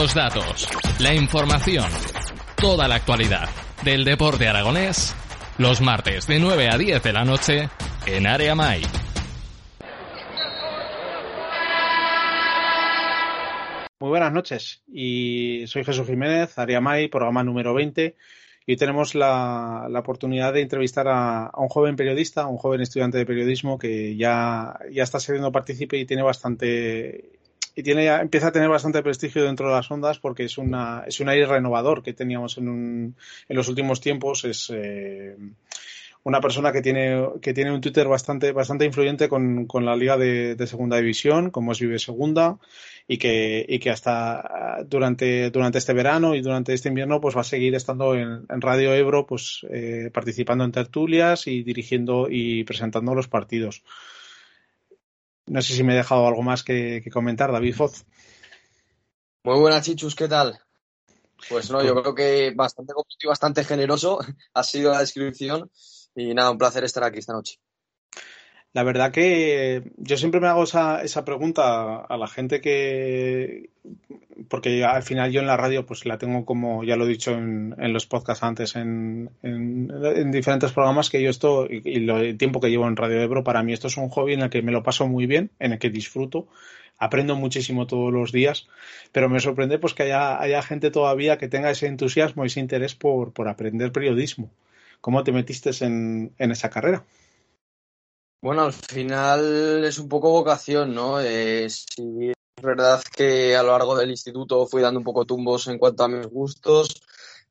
Los datos, la información, toda la actualidad del deporte aragonés, los martes de 9 a 10 de la noche en Área Mai. Muy buenas noches y soy Jesús Jiménez, Área Mai, programa número 20 y tenemos la, oportunidad de entrevistar a, un joven periodista, un joven estudiante de periodismo que ya, ya está siendo partícipe y tiene bastante y tiene empieza a tener bastante prestigio dentro de las ondas porque es una es un aire renovador que teníamos en, un, en los últimos tiempos es eh, una persona que tiene que tiene un Twitter bastante bastante influyente con, con la liga de, segunda división como es Vive Segunda y que, y que hasta durante, durante este verano y durante este invierno pues va a seguir estando en, Radio Ebro pues eh, participando en tertulias y dirigiendo y presentando los partidos. No sé si me he dejado algo más que, comentar, David Foz. Muy buenas, Chichus, ¿qué tal? Pues no, yo creo que bastante competitivo, bastante generoso ha sido la descripción y nada, un placer estar aquí esta noche. La verdad que yo siempre me hago esa, esa pregunta a la gente que, porque al final yo en la radio pues la tengo como, ya lo he dicho en, los podcasts antes, en, en, diferentes programas que yo esto y, el tiempo que llevo en Radio Ebro, para mí esto es un hobby en el que me lo paso muy bien, en el que disfruto, aprendo muchísimo todos los días, pero me sorprende pues que haya, haya gente todavía que tenga ese entusiasmo, ese interés por, por aprender periodismo. ¿Cómo te metiste en, en esa carrera? Bueno, al final es un poco vocación, ¿no? Eh, sí, es verdad que a lo largo del instituto fui dando un poco tumbos en cuanto a mis gustos,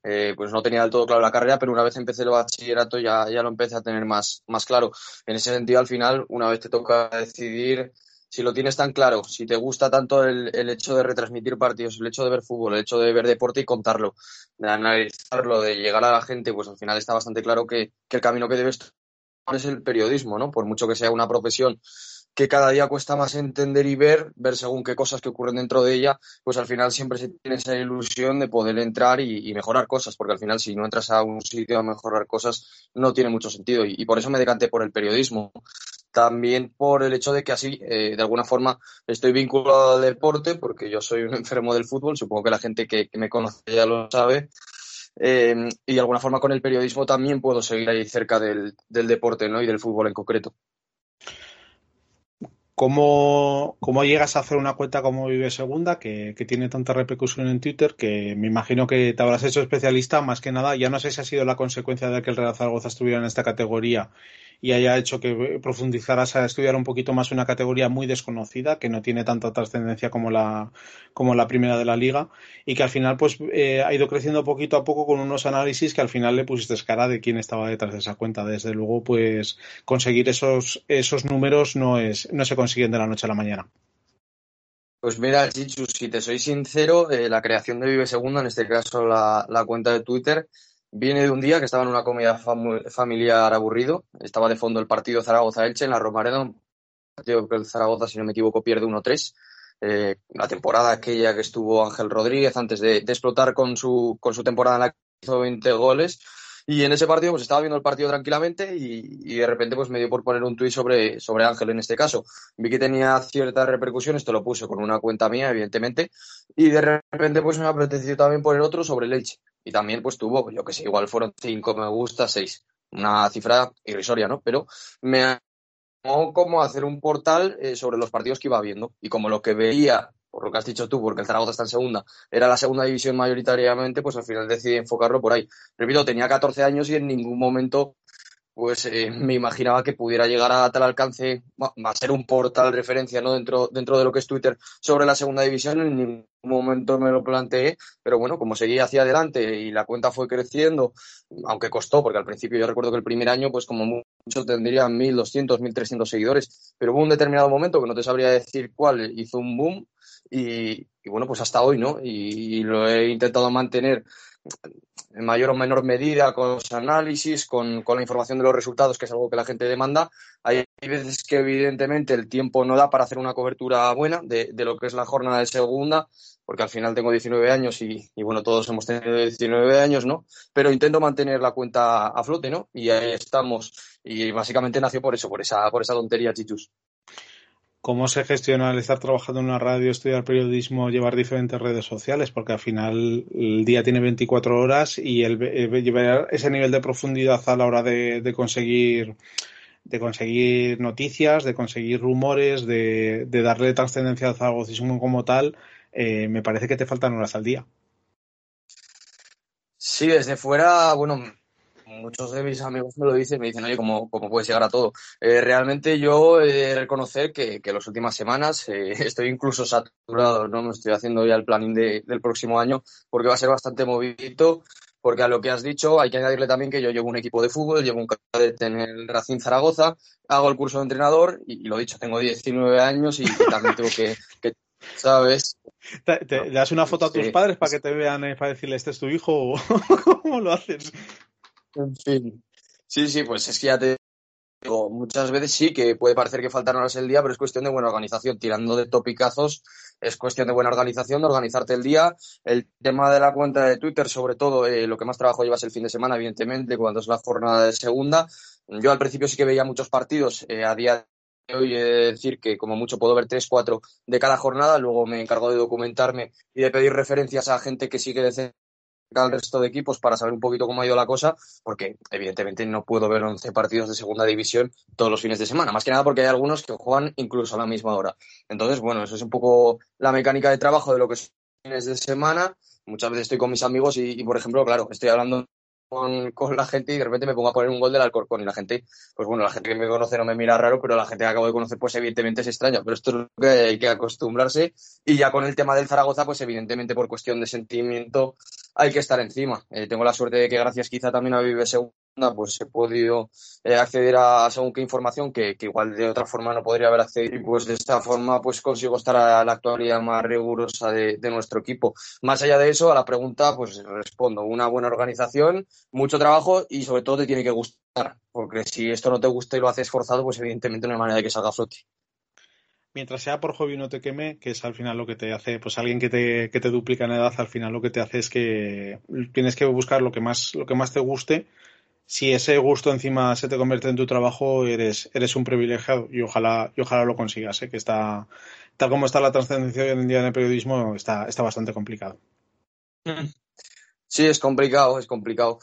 eh, pues no tenía del todo claro la carrera, pero una vez empecé el bachillerato ya, ya lo empecé a tener más, más claro. En ese sentido, al final, una vez te toca decidir si lo tienes tan claro, si te gusta tanto el, el, hecho de retransmitir partidos, el hecho de ver fútbol, el hecho de ver deporte y contarlo, de analizarlo, de llegar a la gente, pues al final está bastante claro que, que el camino que debes es el periodismo, ¿no? Por mucho que sea una profesión que cada día cuesta más entender y ver, ver según qué cosas que ocurren dentro de ella, pues al final siempre se tiene esa ilusión de poder entrar y, mejorar cosas, porque al final si no entras a un sitio a mejorar cosas no tiene mucho sentido y, por eso me decanté por el periodismo. También por el hecho de que así, eh, de alguna forma, estoy vinculado al deporte, porque yo soy un enfermo del fútbol, supongo que la gente que me conoce ya lo sabe, eh, y de alguna forma con el periodismo también puedo seguir ahí cerca del, deporte ¿no? y del fútbol en concreto. ¿Cómo, ¿Cómo, llegas a hacer una cuenta como Vive Segunda, que, que, tiene tanta repercusión en Twitter, que me imagino que te habrás hecho especialista, más que nada, ya no sé si ha sido la consecuencia de que el Real Zaragoza estuviera en esta categoría y haya hecho que profundizaras a estudiar un poquito más una categoría muy desconocida, que no tiene tanta trascendencia como la, como la primera de la liga, y que al final pues eh, ha ido creciendo poquito a poco con unos análisis que al final le pusiste cara de quién estaba detrás de esa cuenta. Desde luego, pues conseguir esos, esos números no, es, no se consiguen de la noche a la mañana. Pues mira, Chichu, si te soy sincero, eh, la creación de Vive Segunda, en este caso la, la cuenta de Twitter, Viene de un día que estaba en una comida familiar aburrido. Estaba de fondo el partido Zaragoza-Elche en la Romareda. Partido que el Zaragoza, si no me equivoco, pierde 1-3. Eh, la temporada aquella que estuvo Ángel Rodríguez antes de, explotar con su, con su temporada en la que hizo 20 goles. Y en ese partido, pues estaba viendo el partido tranquilamente y, de repente, pues me dio por poner un tuit sobre, sobre Ángel en este caso. Vi que tenía ciertas repercusiones, esto lo puse con una cuenta mía, evidentemente. Y de repente, pues me apeteció también poner otro sobre Leche y también pues tuvo, yo que sé, igual fueron cinco me gusta, seis. Una cifra irrisoria, ¿no? Pero me animó como hacer un portal eh, sobre los partidos que iba viendo y como lo que veía, por lo que has dicho tú, porque el Zaragoza está en segunda, era la segunda división mayoritariamente, pues al final decidí enfocarlo por ahí. Repito, tenía 14 años y en ningún momento pues eh, me imaginaba que pudiera llegar a tal alcance, va a ser un portal referencia ¿no? dentro, dentro de lo que es Twitter sobre la segunda división, en ningún momento me lo planteé, pero bueno, como seguí hacia adelante y la cuenta fue creciendo, aunque costó, porque al principio yo recuerdo que el primer año, pues como mucho tendría 1.200, 1.300 seguidores, pero hubo un determinado momento que no te sabría decir cuál, hizo un boom y, bueno, pues hasta hoy, ¿no? y lo he intentado mantener en mayor o menor medida con los análisis, con, la información de los resultados, que es algo que la gente demanda. Hay veces que evidentemente el tiempo no da para hacer una cobertura buena de, lo que es la jornada de segunda, porque al final tengo 19 años y, bueno, todos hemos tenido 19 años, ¿no? Pero intento mantener la cuenta a flote, ¿no? Y ahí estamos. Y básicamente nació por eso, por esa, por esa tontería, chichus. Cómo se gestiona el estar trabajando en una radio, estudiar periodismo, llevar diferentes redes sociales, porque al final el día tiene 24 horas y el, llevar ese nivel de profundidad a la hora de, conseguir de conseguir noticias, de conseguir rumores, de, darle trascendencia al zagocismo como tal, eh, me parece que te faltan horas al día. Sí, desde fuera, bueno, muchos de mis amigos me lo dicen, me dicen, oye, ¿cómo, cómo puedes llegar a todo? Eh, realmente yo he de reconocer que, que las últimas semanas eh, estoy incluso saturado, ¿no? Me estoy haciendo ya el planning del próximo año porque va a ser bastante movidito, porque a lo que has dicho hay que añadirle también que yo llevo un equipo de fútbol, llevo un cadete en el Racing Zaragoza, hago el curso de entrenador y, lo dicho, tengo 19 años y, también tengo que, ¿sabes? ¿Te, das una foto a tus padres para que te vean y para decirle este es tu hijo o cómo lo haces? En fin. Sí, sí, pues es que ya te digo, muchas veces sí que puede parecer que faltan horas el día, pero es cuestión de buena organización. Tirando de topicazos, es cuestión de buena organización, de organizarte el día. El tema de la cuenta de Twitter, sobre todo, eh, lo que más trabajo llevas el fin de semana, evidentemente, cuando es la jornada de segunda. Yo al principio sí que veía muchos partidos, eh, a día de hoy he de decir que como mucho puedo ver tres, cuatro de cada jornada, luego me encargo de documentarme y de pedir referencias a gente que sigue de al resto de equipos para saber un poquito cómo ha ido la cosa, porque evidentemente no puedo ver 11 partidos de segunda división todos los fines de semana, más que nada porque hay algunos que juegan incluso a la misma hora. Entonces, bueno, eso es un poco la mecánica de trabajo de lo que son fines de semana. Muchas veces estoy con mis amigos y, por ejemplo, claro, estoy hablando con, con, la gente y de repente me pongo a poner un gol del Alcorcón y la gente, pues bueno, la gente que me conoce no me mira raro, pero la gente que acabo de conocer pues evidentemente es extraña, pero esto es lo que hay que acostumbrarse y ya con el tema del Zaragoza pues evidentemente por cuestión de sentimiento hay que estar encima. Eh, tengo la suerte de que gracias quizá también a Vive pues he podido eh, acceder a según qué información que, igual de otra forma no podría haber accedido. Y pues de esta forma pues consigo estar a la actualidad más rigurosa de, nuestro equipo. Más allá de eso, a la pregunta pues respondo, una buena organización, mucho trabajo y sobre todo te tiene que gustar, porque si esto no te gusta y lo haces forzado, pues evidentemente no hay manera de que salga a flote. Mientras sea por hobby no te queme, que es al final lo que te hace, pues alguien que te, que te duplica en edad, al final lo que te hace es que tienes que buscar lo que más, lo que más te guste si ese gusto encima se te convierte en tu trabajo, eres, eres un privilegiado y ojalá, y ojalá lo consigas, ¿eh? que está, tal como está la trascendencia hoy en día en el periodismo, está, está bastante complicado. Sí, es complicado, es complicado.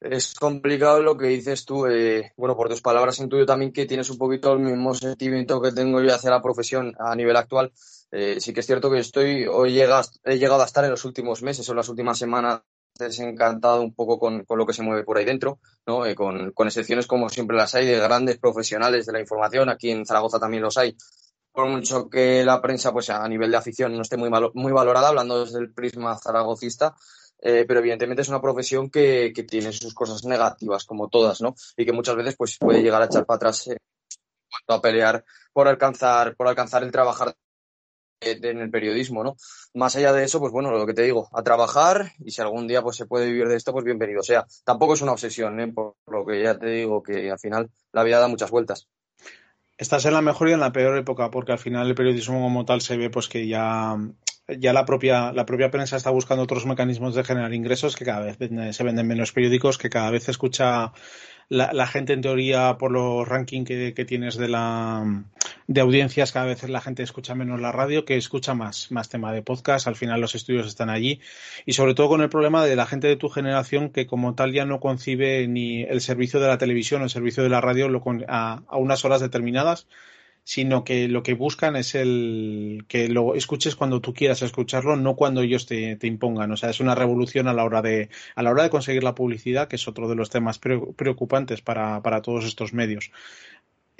Es complicado lo que dices tú, eh, bueno, por tus palabras intuyo también que tienes un poquito el mismo sentimiento que tengo yo hacia la profesión a nivel actual. Eh, sí que es cierto que estoy, hoy he llegado a estar en los últimos meses o en las últimas semanas desencantado un poco con, lo que se mueve por ahí dentro, ¿no? Eh, con, excepciones como siempre las hay de grandes profesionales de la información, aquí en Zaragoza también los hay. Por mucho que la prensa, pues a nivel de afición, no esté muy, muy valorada, hablando desde el prisma zaragocista, eh, pero evidentemente es una profesión que, tiene sus cosas negativas, como todas, ¿no? Y que muchas veces pues, puede llegar a echar para atrás eh, a pelear por alcanzar, por alcanzar el trabajar en el periodismo, ¿no? Más allá de eso, pues bueno, lo que te digo, a trabajar y si algún día pues se puede vivir de esto, pues bienvenido. O sea, tampoco es una obsesión, ¿eh? Por lo que ya te digo que al final la vida da muchas vueltas. Estás en la mejor y en la peor época, porque al final el periodismo como tal se ve pues que ya ya la propia, la propia prensa está buscando otros mecanismos de generar ingresos, que cada vez se venden menos periódicos, que cada vez se escucha la, gente en teoría por los rankings que, tienes de la de audiencias, cada vez la gente escucha menos la radio, que escucha más, más tema de podcast, al final los estudios están allí, y sobre todo con el problema de la gente de tu generación que como tal ya no concibe ni el servicio de la televisión o el servicio de la radio a, a unas horas determinadas, sino que lo que buscan es el que lo escuches cuando tú quieras escucharlo, no cuando ellos te, impongan. O sea, es una revolución a la hora de a la hora de conseguir la publicidad, que es otro de los temas preocupantes para, para todos estos medios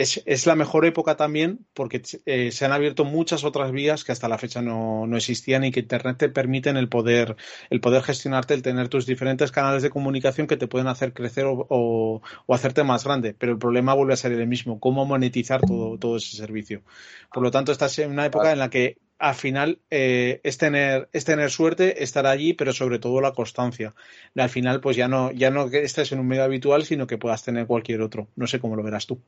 es, la mejor época también porque eh, se han abierto muchas otras vías que hasta la fecha no, existían y que Internet te permiten el poder, el poder gestionarte, el tener tus diferentes canales de comunicación que te pueden hacer crecer o, hacerte más grande. Pero el problema vuelve a ser el mismo, cómo monetizar todo, todo ese servicio. Por lo tanto, estás en una época en la que al final eh, es tener es tener suerte estar allí pero sobre todo la constancia al final pues ya no ya no que estés en un medio habitual sino que puedas tener cualquier otro no sé cómo lo verás tú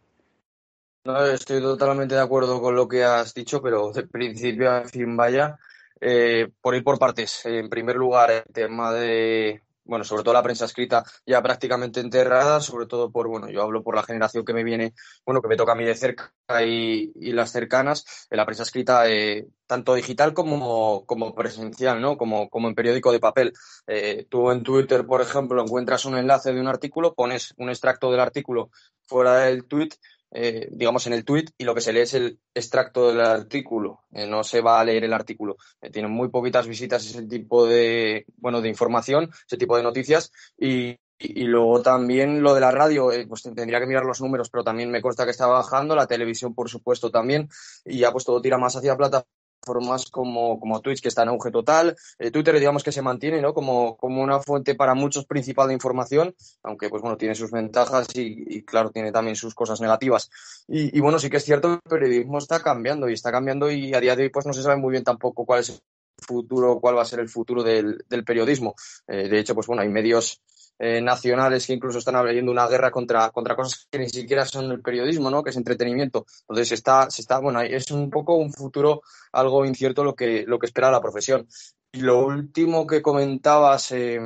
no, estoy totalmente de acuerdo con lo que has dicho, pero de principio a fin vaya, eh, por ir por partes. En primer lugar, el tema de, bueno, sobre todo la prensa escrita ya prácticamente enterrada, sobre todo por, bueno, yo hablo por la generación que me viene, bueno, que me toca a mí de cerca y, las cercanas, en la prensa escrita, eh, tanto digital como, como presencial, ¿no? Como, como en periódico de papel. Eh, tú en Twitter, por ejemplo, encuentras un enlace de un artículo, pones un extracto del artículo fuera del tweet eh, digamos, en el tweet y lo que se lee es el extracto del artículo. Eh, no se va a leer el artículo. Eh, tienen muy poquitas visitas ese tipo de, bueno, de información, ese tipo de noticias y, y, luego también lo de la radio, pues tendría que mirar los números, pero también me consta que está bajando, la televisión, por supuesto, también, y ya pues todo tira más hacia plata formas como, como Twitch, que está en auge total. Eh, Twitter, digamos que se mantiene ¿no? como, como una fuente para muchos principal de información, aunque pues bueno, tiene sus ventajas y, claro, tiene también sus cosas negativas. Y, bueno, sí que es cierto, el periodismo está cambiando y está cambiando y a día de hoy pues no se sabe muy bien tampoco cuál es el futuro, cuál va a ser el futuro del, del periodismo. Eh, de hecho, pues bueno, hay medios eh, nacionales que incluso están abriendo una guerra contra, contra cosas que ni siquiera son el periodismo, ¿no? Que es entretenimiento. Entonces está, se está, bueno, es un poco un futuro algo incierto lo que, lo que espera la profesión. Y lo último que comentabas, eh,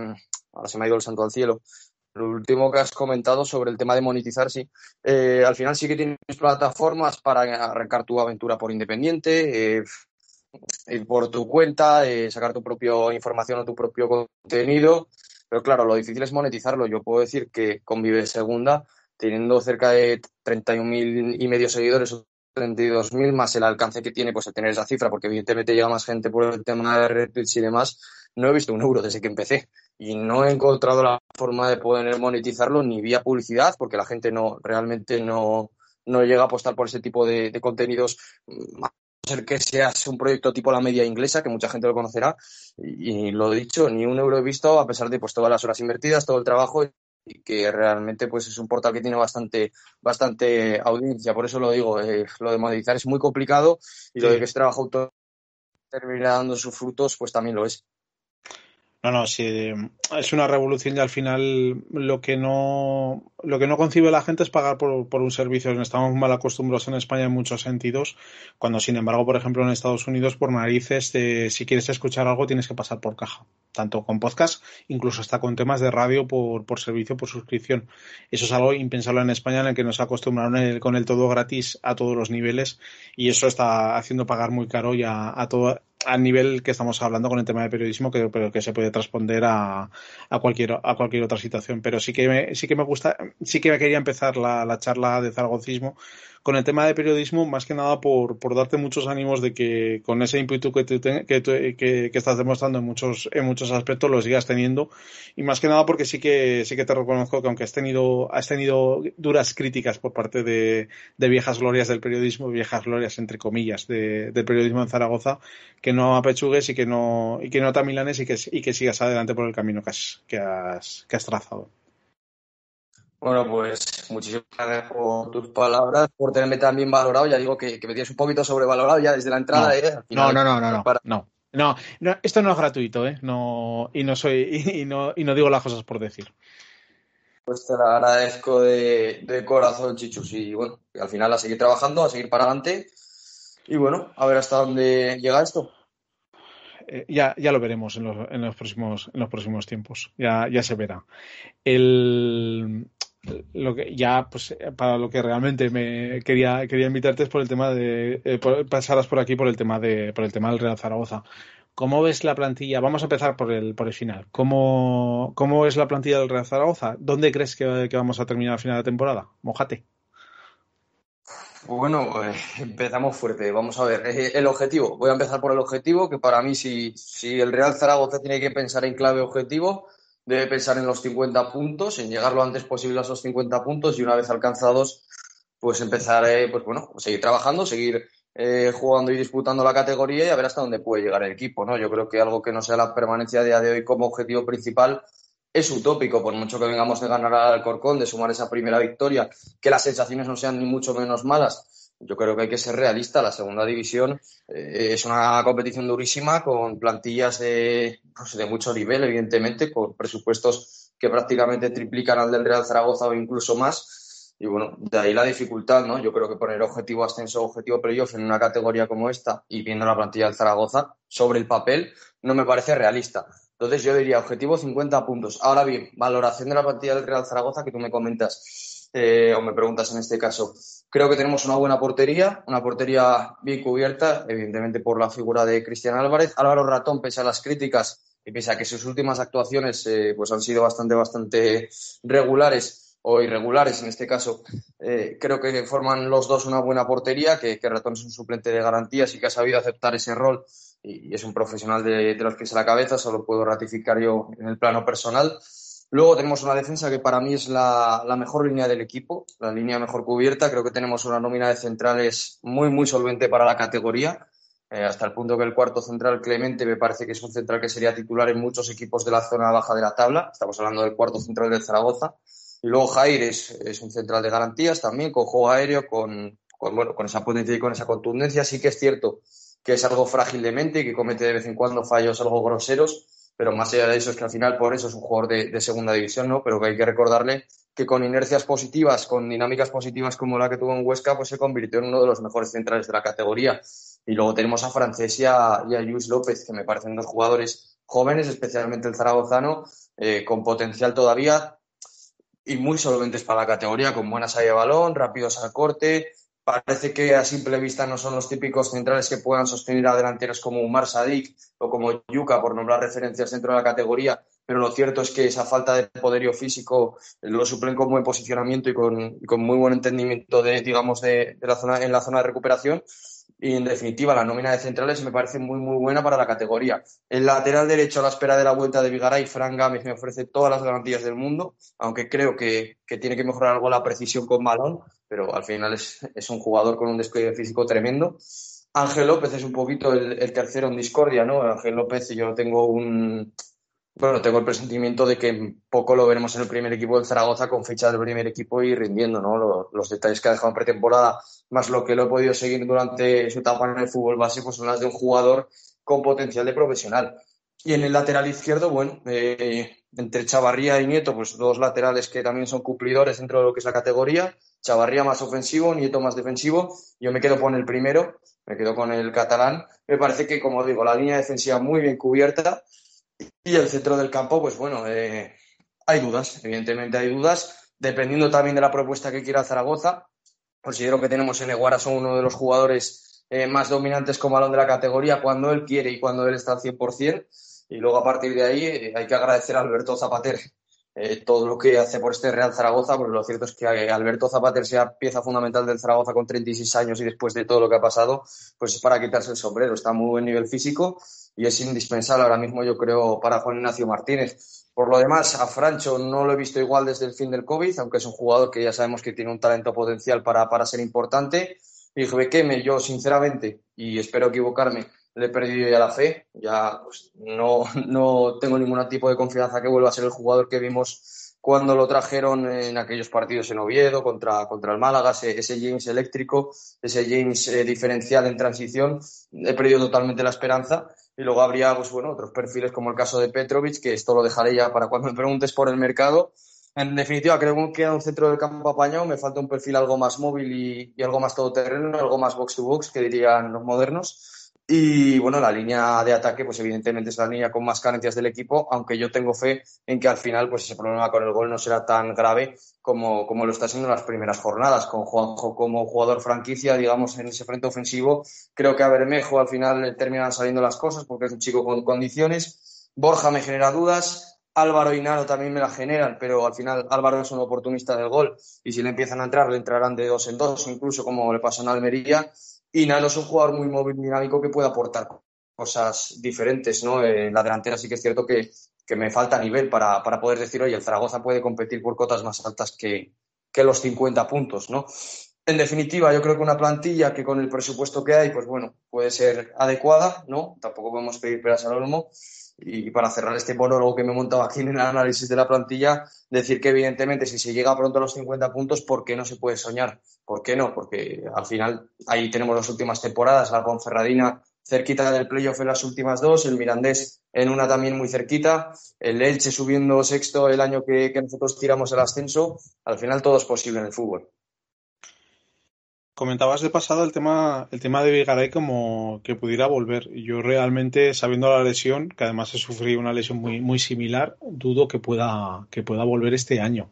ahora se me ha ido el santo al cielo, lo último que has comentado sobre el tema de monetizar, sí. Eh, al final sí que tienes plataformas para arrancar tu aventura por independiente, ir por tu cuenta, sacar tu propia información o tu propio contenido pero claro, lo difícil es monetizarlo. Yo puedo decir que con Vive Segunda, teniendo cerca de 31.000 y medio seguidores o 32.000 más el alcance que tiene, pues el tener esa cifra, porque evidentemente llega más gente por el tema de retweets y demás, no he visto un euro desde que empecé y no he encontrado la forma de poder monetizarlo ni vía publicidad, porque la gente no realmente no, no llega a apostar por ese tipo de, de contenidos ser que seas un proyecto tipo la media inglesa, que mucha gente lo conocerá, y, lo he dicho, ni un euro he visto, a pesar de pues todas las horas invertidas, todo el trabajo, y que realmente pues es un portal que tiene bastante, bastante audiencia. Por eso lo digo, eh, lo de monetizar es muy complicado y lo de que ese trabajo autor termine dando sus frutos, pues también lo es. No, no, sí, es una revolución y al final lo que no lo que no concibe la gente es pagar por, un servicio. Estamos mal acostumbrados en España en muchos sentidos, cuando sin embargo, por ejemplo, en Estados Unidos, por narices, si quieres escuchar algo tienes que pasar por caja, tanto con podcast, incluso hasta con temas de radio por, por servicio, por suscripción. Eso es algo impensable en España en el que nos acostumbraron con el todo gratis a todos los niveles y eso está haciendo pagar muy caro ya a todo al nivel que estamos hablando con el tema de periodismo, que, pero que se puede responder a, a, cualquier, a cualquier otra situación. Pero sí que me, sí que me gusta, sí que me quería empezar la, la charla de zaragocismo con el tema de periodismo, más que nada por, por darte muchos ánimos de que con ese ímpetu que, que, que, estás demostrando en muchos, en muchos aspectos lo sigas teniendo. Y más que nada porque sí que, sí que te reconozco que aunque has tenido, has tenido duras críticas por parte de, de viejas glorias del periodismo, viejas glorias entre comillas, de, del periodismo en Zaragoza, que no apechugues y que no, y que no te amilanes y que, y que sigas adelante por el camino que has, que has, que has trazado. Bueno, pues muchísimas gracias por tus palabras, por tenerme tan bien valorado. Ya digo que, me tienes un poquito sobrevalorado ya desde la entrada. No, ¿eh? no, no, no, no, no, no, no, esto no es gratuito, ¿eh? No, y no soy, y, no, y no digo las cosas por decir. Pues te lo agradezco de, de corazón, Chichus. Y bueno, al final a seguir trabajando, a seguir para adelante. Y bueno, a ver hasta dónde llega esto. Eh, ya, ya lo veremos en los, en los, próximos, en los próximos tiempos. Ya, ya se verá. El, lo que ya pues para lo que realmente me quería quería invitarte es por el tema de eh, por aquí por el tema de por el tema del Real Zaragoza ¿Cómo ves la plantilla? Vamos a empezar por el, por el final. ¿Cómo, ¿Cómo es la plantilla del Real Zaragoza? ¿Dónde crees que, que vamos a terminar a final de temporada? Mojate. Bueno, pues, empezamos fuerte. Vamos a ver, eh, el objetivo. Voy a empezar por el objetivo, que para mí, si, si el Real Zaragoza tiene que pensar en clave objetivo, debe pensar en los 50 puntos, en llegar lo antes posible a esos 50 puntos y una vez alcanzados, pues empezar, eh, pues bueno, seguir trabajando, seguir eh, jugando y disputando la categoría y a ver hasta dónde puede llegar el equipo, ¿no? Yo creo que algo que no sea la permanencia a día de hoy como objetivo principal es utópico, por mucho que vengamos de ganar al Corcón, de sumar esa primera victoria, que las sensaciones no sean ni mucho menos malas yo creo que hay que ser realista. La segunda división eh, es una competición durísima con plantillas de, pues, de mucho nivel, evidentemente, con presupuestos que prácticamente triplican al del Real Zaragoza o incluso más. Y bueno, de ahí la dificultad, ¿no? Yo creo que poner objetivo ascenso, objetivo playoff en una categoría como esta y viendo la plantilla del Zaragoza sobre el papel no me parece realista. Entonces yo diría objetivo 50 puntos. Ahora bien, valoración de la partida del Real Zaragoza que tú me comentas eh, o me preguntas en este caso. Creo que tenemos una buena portería, una portería bien cubierta, evidentemente por la figura de Cristian Álvarez. Álvaro Ratón, pese a las críticas y pese a que sus últimas actuaciones eh, pues han sido bastante, bastante regulares o irregulares en este caso, eh, creo que forman los dos una buena portería, que, Ratón es un suplente de garantías y que ha sabido aceptar ese rol y es un profesional de, los pies a la cabeza, solo puedo ratificar yo en el plano personal. Luego tenemos una defensa que para mí es la, mejor línea del equipo, la línea mejor cubierta. Creo que tenemos una nómina de centrales muy, muy solvente para la categoría, eh, hasta el punto que el cuarto central, Clemente, me parece que es un central que sería titular en muchos equipos de la zona baja de la tabla. Estamos hablando del cuarto central del Zaragoza. Y luego Jair es, es un central de garantías también, con juego aéreo, con, con, bueno, con esa potencia y con esa contundencia. Sí que es cierto que es algo frágil de mente y que comete de vez en cuando fallos algo groseros, pero más allá de eso es que al final por eso es un jugador de, segunda división, ¿no? Pero que hay que recordarle que con inercias positivas, con dinámicas positivas como la que tuvo en Huesca, pues se convirtió en uno de los mejores centrales de la categoría. Y luego tenemos a Francés y a, Luis López, que me parecen dos jugadores jóvenes, especialmente el zaragozano, eh, con potencial todavía y muy solventes para la categoría, con buena salida de balón, rápidos al corte, Parece que a simple vista no son los típicos centrales que puedan sostener a delanteros como Umar Sadik o como Yuka, por nombrar referencias dentro de la categoría, pero lo cierto es que esa falta de poderío físico lo suplen con buen posicionamiento y con, muy buen entendimiento de, digamos, de, la zona, en la zona de recuperación. Y en definitiva, la nómina de centrales me parece muy, muy buena para la categoría. El lateral derecho a la espera de la vuelta de Vigaray, Fran Gámez me ofrece todas las garantías del mundo, aunque creo que, que tiene que mejorar algo la precisión con balón, pero al final es, es un jugador con un despliegue físico tremendo. Ángel López es un poquito el, tercero en discordia, ¿no? Ángel López, yo tengo un, bueno, tengo el presentimiento de que poco lo veremos en el primer equipo del Zaragoza con fecha del primer equipo y rindiendo, ¿no? Los, detalles que ha dejado en pretemporada, más lo que lo he podido seguir durante su etapa en el fútbol base, pues son las de un jugador con potencial de profesional. Y en el lateral izquierdo, bueno, eh, entre Chavarría y Nieto, pues dos laterales que también son cumplidores dentro de lo que es la categoría. Chavarría más ofensivo, Nieto más defensivo. Yo me quedo con el primero, me quedo con el catalán. Me parece que, como digo, la línea defensiva muy bien cubierta y el centro del campo, pues bueno, eh, hay dudas, evidentemente hay dudas, dependiendo también de la propuesta que quiera Zaragoza. Considero que tenemos en Eguara son uno de los jugadores eh, más dominantes con balón de la categoría cuando él quiere y cuando él está al 100%. Y luego a partir de ahí eh, hay que agradecer a Alberto Zapater todo lo que hace por este Real Zaragoza, porque lo cierto es que Alberto Zapater sea pieza fundamental del Zaragoza con 36 años y después de todo lo que ha pasado, pues es para quitarse el sombrero. Está muy buen nivel físico y es indispensable ahora mismo, yo creo, para Juan Ignacio Martínez. Por lo demás, a Francho no lo he visto igual desde el fin del COVID, aunque es un jugador que ya sabemos que tiene un talento potencial para, para ser importante. Y Bequeme, yo sinceramente, y espero equivocarme, le he perdido ya la fe. Ya pues, no, no tengo ningún tipo de confianza que vuelva a ser el jugador que vimos cuando lo trajeron en aquellos partidos en Oviedo contra, contra el Málaga, ese, James eléctrico, ese James eh, diferencial en transición. He perdido totalmente la esperanza y luego habría, pues bueno, otros perfiles como el caso de Petrovic, que esto lo dejaré ya para cuando me preguntes por el mercado. En definitiva, creo que queda un centro del campo apañado, me falta un perfil algo más móvil y, y algo más todoterreno, algo más box to box, que dirían los modernos. Y bueno, la línea de ataque, pues evidentemente es la línea con más carencias del equipo, aunque yo tengo fe en que al final, pues ese problema con el gol no será tan grave como, como lo está siendo en las primeras jornadas. Con Juanjo como jugador franquicia, digamos, en ese frente ofensivo, creo que a Bermejo al final terminan saliendo las cosas porque es un chico con condiciones. Borja me genera dudas. Álvaro y Naro también me la generan, pero al final Álvaro es un oportunista del gol y si le empiezan a entrar, le entrarán de dos en dos, incluso como le pasó en Almería. Y Nano es un jugador muy móvil, dinámico, que puede aportar cosas diferentes, ¿no? En la delantera sí que es cierto que, me falta nivel para, poder decir, oye, el Zaragoza puede competir por cotas más altas que, los 50 puntos, ¿no? En definitiva, yo creo que una plantilla que con el presupuesto que hay, pues bueno, puede ser adecuada, ¿no? Tampoco podemos pedir peras al olmo. Y para cerrar este monólogo que me he montado aquí en el análisis de la plantilla, decir que evidentemente si se llega pronto a los 50 puntos, ¿por qué no se puede soñar? ¿Por qué no? Porque al final ahí tenemos las últimas temporadas, la Ponferradina cerquita del playoff en las últimas dos, el Mirandés en una también muy cerquita, el Elche subiendo sexto el año que, nosotros tiramos el ascenso. Al final todo es posible en el fútbol. Comentabas de pasada el tema, el tema de Vigaray como que pudiera volver. Yo realmente, sabiendo la lesión, que además he sufrido una lesión muy, muy similar, dudo que pueda, que pueda volver este año.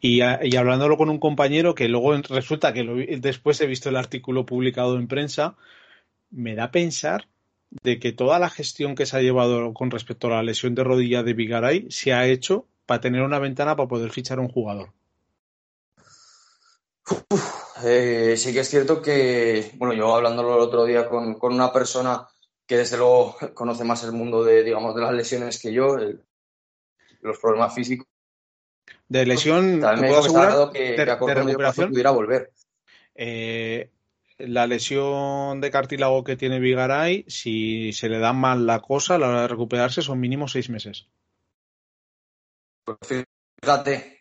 Y, y hablándolo con un compañero que luego resulta que lo, después he visto el artículo publicado en prensa, me da a pensar de que toda la gestión que se ha llevado con respecto a la lesión de rodilla de Vigaray se ha hecho para tener una ventana para poder fichar a un jugador. Eh, sí que es cierto que, bueno, yo hablándolo el otro día con, una persona que desde luego conoce más el mundo de, digamos, de las lesiones que yo, los problemas físicos. De lesión, también me asegurar que, de, que recuperación pudiera volver. Eh, la lesión de cartílago que tiene Vigaray, si se le da mal la cosa a la hora de recuperarse, son mínimo seis meses. Pues fíjate,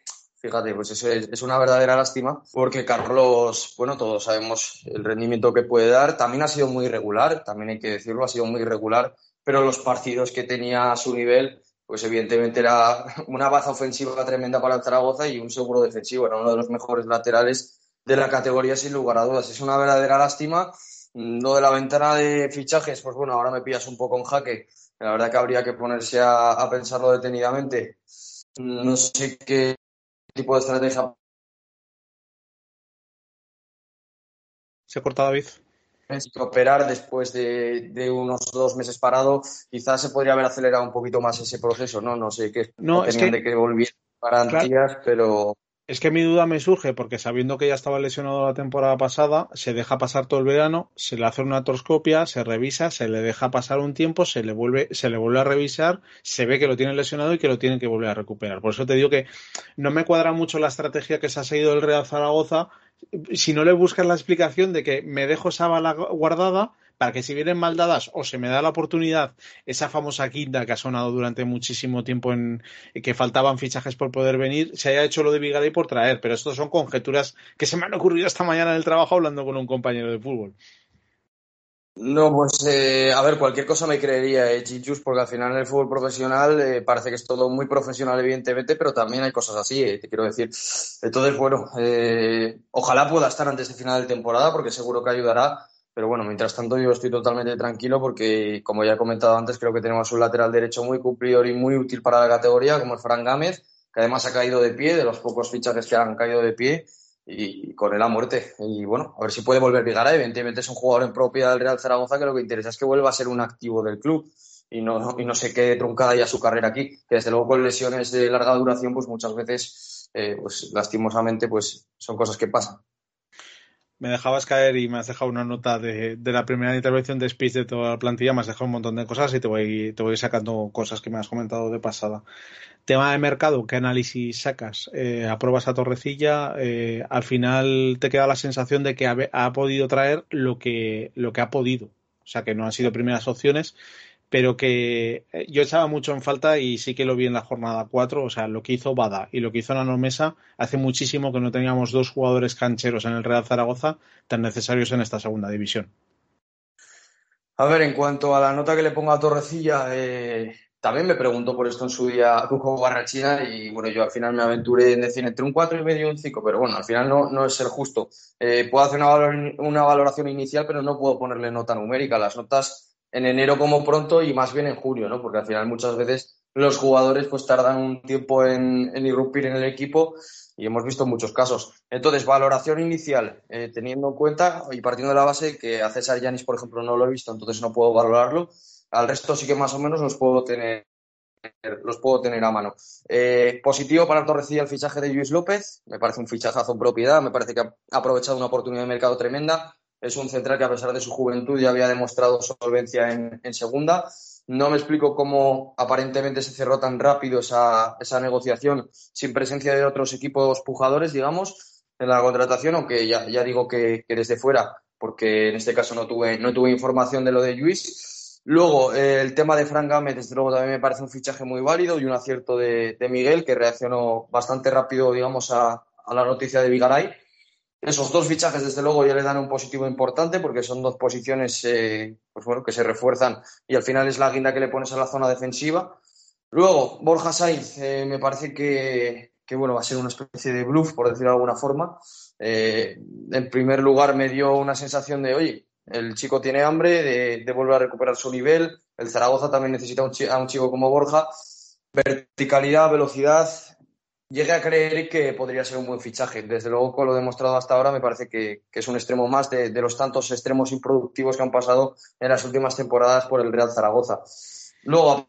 Fíjate, pues eso es, una verdadera lástima porque Carlos, bueno, todos sabemos el rendimiento que puede dar. También ha sido muy irregular, también hay que decirlo, ha sido muy irregular, pero los partidos que tenía a su nivel, pues evidentemente era una baza ofensiva tremenda para el Zaragoza y un seguro defensivo. Era uno de los mejores laterales de la categoría sin lugar a dudas. Es una verdadera lástima. Lo de la ventana de fichajes, pues bueno, ahora me pillas un poco en jaque. La verdad que habría que ponerse a, a pensarlo detenidamente. No sé qué tipo de estrategia. Se corta David. Operar después de, unos dos meses parado, quizás se podría haber acelerado un poquito más ese proceso, ¿no? No sé qué no, es que, de que volviera garantías, pero es que mi duda me surge porque sabiendo que ya estaba lesionado la temporada pasada, se deja pasar todo el verano, se le hace una artroscopia, se revisa, se le deja pasar un tiempo, se le vuelve, se le vuelve a revisar, se ve que lo tiene lesionado y que lo tienen que volver a recuperar. Por eso te digo que no me cuadra mucho la estrategia que se ha seguido el Real Zaragoza si no le buscas la explicación de que me dejo esa bala guardada que si vienen mal dadas o se me da la oportunidad, esa famosa quinta que ha sonado durante muchísimo tiempo en que faltaban fichajes por poder venir, se haya hecho lo de Vigaray por traer, pero esto son conjeturas que se me han ocurrido esta mañana en el trabajo hablando con un compañero de fútbol. No, pues eh, a ver, cualquier cosa me creería, eh, Chichus, porque al final en el fútbol profesional eh, parece que es todo muy profesional, evidentemente, pero también hay cosas así, eh, te quiero decir. Entonces, bueno, ojalá pueda estar antes de final de temporada, porque seguro que ayudará pero bueno, mientras tanto yo estoy totalmente tranquilo porque, como ya he comentado antes, creo que tenemos un lateral derecho muy cumplidor y muy útil para la categoría, como es Fran Gámez, que además ha caído de pie, de los pocos fichajes que han caído de pie, y con él a muerte. Y bueno, a ver si puede volver Vigara. Evidentemente es un jugador en propiedad del Real Zaragoza que lo que interesa es que vuelva a ser un activo del club y no, y no se quede truncada ya su carrera aquí, que desde luego con lesiones de larga duración, pues muchas veces, eh, pues lastimosamente, pues son cosas que pasan me dejabas caer y me has dejado una nota de, la primera intervención de speech de toda la plantilla, me has dejado un montón de cosas y te voy, te voy sacando cosas que me has comentado de pasada. Tema de mercado, ¿qué análisis sacas? Eh, ¿Apruebas a Torrecilla? Eh, al final te queda la sensación de que ha, podido traer lo que, lo que ha podido. O sea, que no han sido primeras opciones pero que eh, yo echaba mucho en falta y sí que lo vi en la jornada 4, o sea, lo que hizo Bada y lo que hizo Nano Mesa, hace muchísimo que no teníamos dos jugadores cancheros en el Real Zaragoza tan necesarios en esta segunda división. A ver, en cuanto a la nota que le pongo a Torrecilla, eh, también me preguntó por esto en su día a Cuco Barrachina y bueno, yo al final me aventuré en decir entre un 4 y medio y un 5, pero bueno, al final no, no es ser justo. Eh, puedo hacer una, una valoración inicial, pero no puedo ponerle nota numérica. Las notas en enero como pronto y más bien en julio, ¿no? Porque al final muchas veces los jugadores pues tardan un tiempo en, irrumpir en el equipo y hemos visto muchos casos. Entonces, valoración inicial, eh, teniendo en cuenta y partiendo de la base que a César Yanis, por ejemplo, no lo he visto, entonces no puedo valorarlo. Al resto sí que más o menos los puedo tener los puedo tener a mano. Eh, positivo para Torrecilla el fichaje de Luis López, me parece un fichajazo en propiedad, me parece que ha aprovechado una oportunidad de mercado tremenda, es un central que a pesar de su juventud ya había demostrado solvencia en, segunda. No me explico cómo aparentemente se cerró tan rápido esa, negociación sin presencia de otros equipos pujadores, digamos, en la contratación, aunque ya, digo que, desde fuera, porque en este caso no tuve, no tuve información de lo de Luis. Luego, el tema de Frank Gámez, desde luego, también me parece un fichaje muy válido y un acierto de, Miguel, que reaccionó bastante rápido, digamos, a, a la noticia de Vigaray esos dos fichajes, desde luego, ya le dan un positivo importante porque son dos posiciones eh, pues bueno, que se refuerzan y al final es la guinda que le pones a la zona defensiva. Luego, Borja Sainz, eh, me parece que, que, bueno, va a ser una especie de bluff, por decirlo de alguna forma. Eh, en primer lugar, me dio una sensación de, oye, el chico tiene hambre de, volver a recuperar su nivel. El Zaragoza también necesita a un chico como Borja. Verticalidad, velocidad. Llegué a creer que podría ser un buen fichaje. Desde luego, con lo demostrado hasta ahora, me parece que, es un extremo más de, los tantos extremos improductivos que han pasado en las últimas temporadas por el Real Zaragoza. Luego, a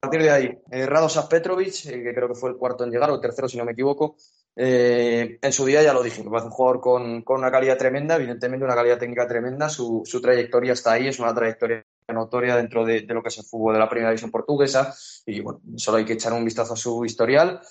partir de ahí, eh, Radosav Petrovic, eh, que creo que fue el cuarto en llegar, o el tercero, si no me equivoco, eh, en su día ya lo dije, me parece un jugador con, una calidad tremenda, evidentemente una calidad técnica tremenda, su, trayectoria está ahí, es una trayectoria notoria dentro de, lo que es el fútbol de la primera división portuguesa y bueno, solo hay que echar un vistazo a su historial.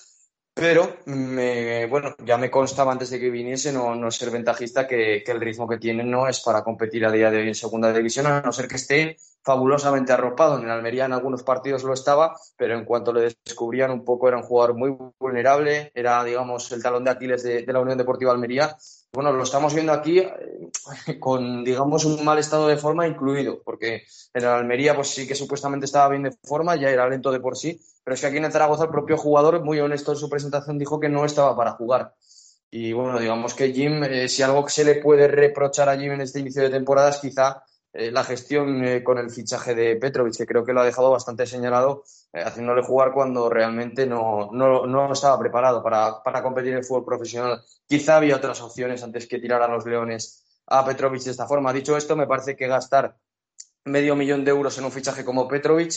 Pero, bueno, ya me constaba antes de que viniese no, no ser ventajista que, que, el ritmo que tiene no es para competir a día de hoy en segunda división, a no ser que esté fabulosamente arropado. En el Almería en algunos partidos lo estaba, pero en cuanto le descubrían un poco era un jugador muy vulnerable, era, digamos, el talón de Aquiles de, la Unión Deportiva Almería. Bueno, lo estamos viendo aquí eh, con, digamos, un mal estado de forma incluido, porque en Almería, pues sí que supuestamente estaba bien de forma, ya era lento de por sí, pero es que aquí en Zaragoza el propio jugador, muy honesto en su presentación, dijo que no estaba para jugar. Y bueno, digamos que Jim, eh, si algo se le puede reprochar a Jim en este inicio de temporada es quizá eh, la gestión eh, con el fichaje de Petrovic, que creo que lo ha dejado bastante señalado, eh, haciéndole jugar cuando realmente no, no, estaba preparado para, para, competir en el fútbol profesional. Quizá había otras opciones antes que tirar a los Leones a Petrovic de esta forma. Dicho esto, me parece que gastar medio millón de euros en un fichaje como Petrovic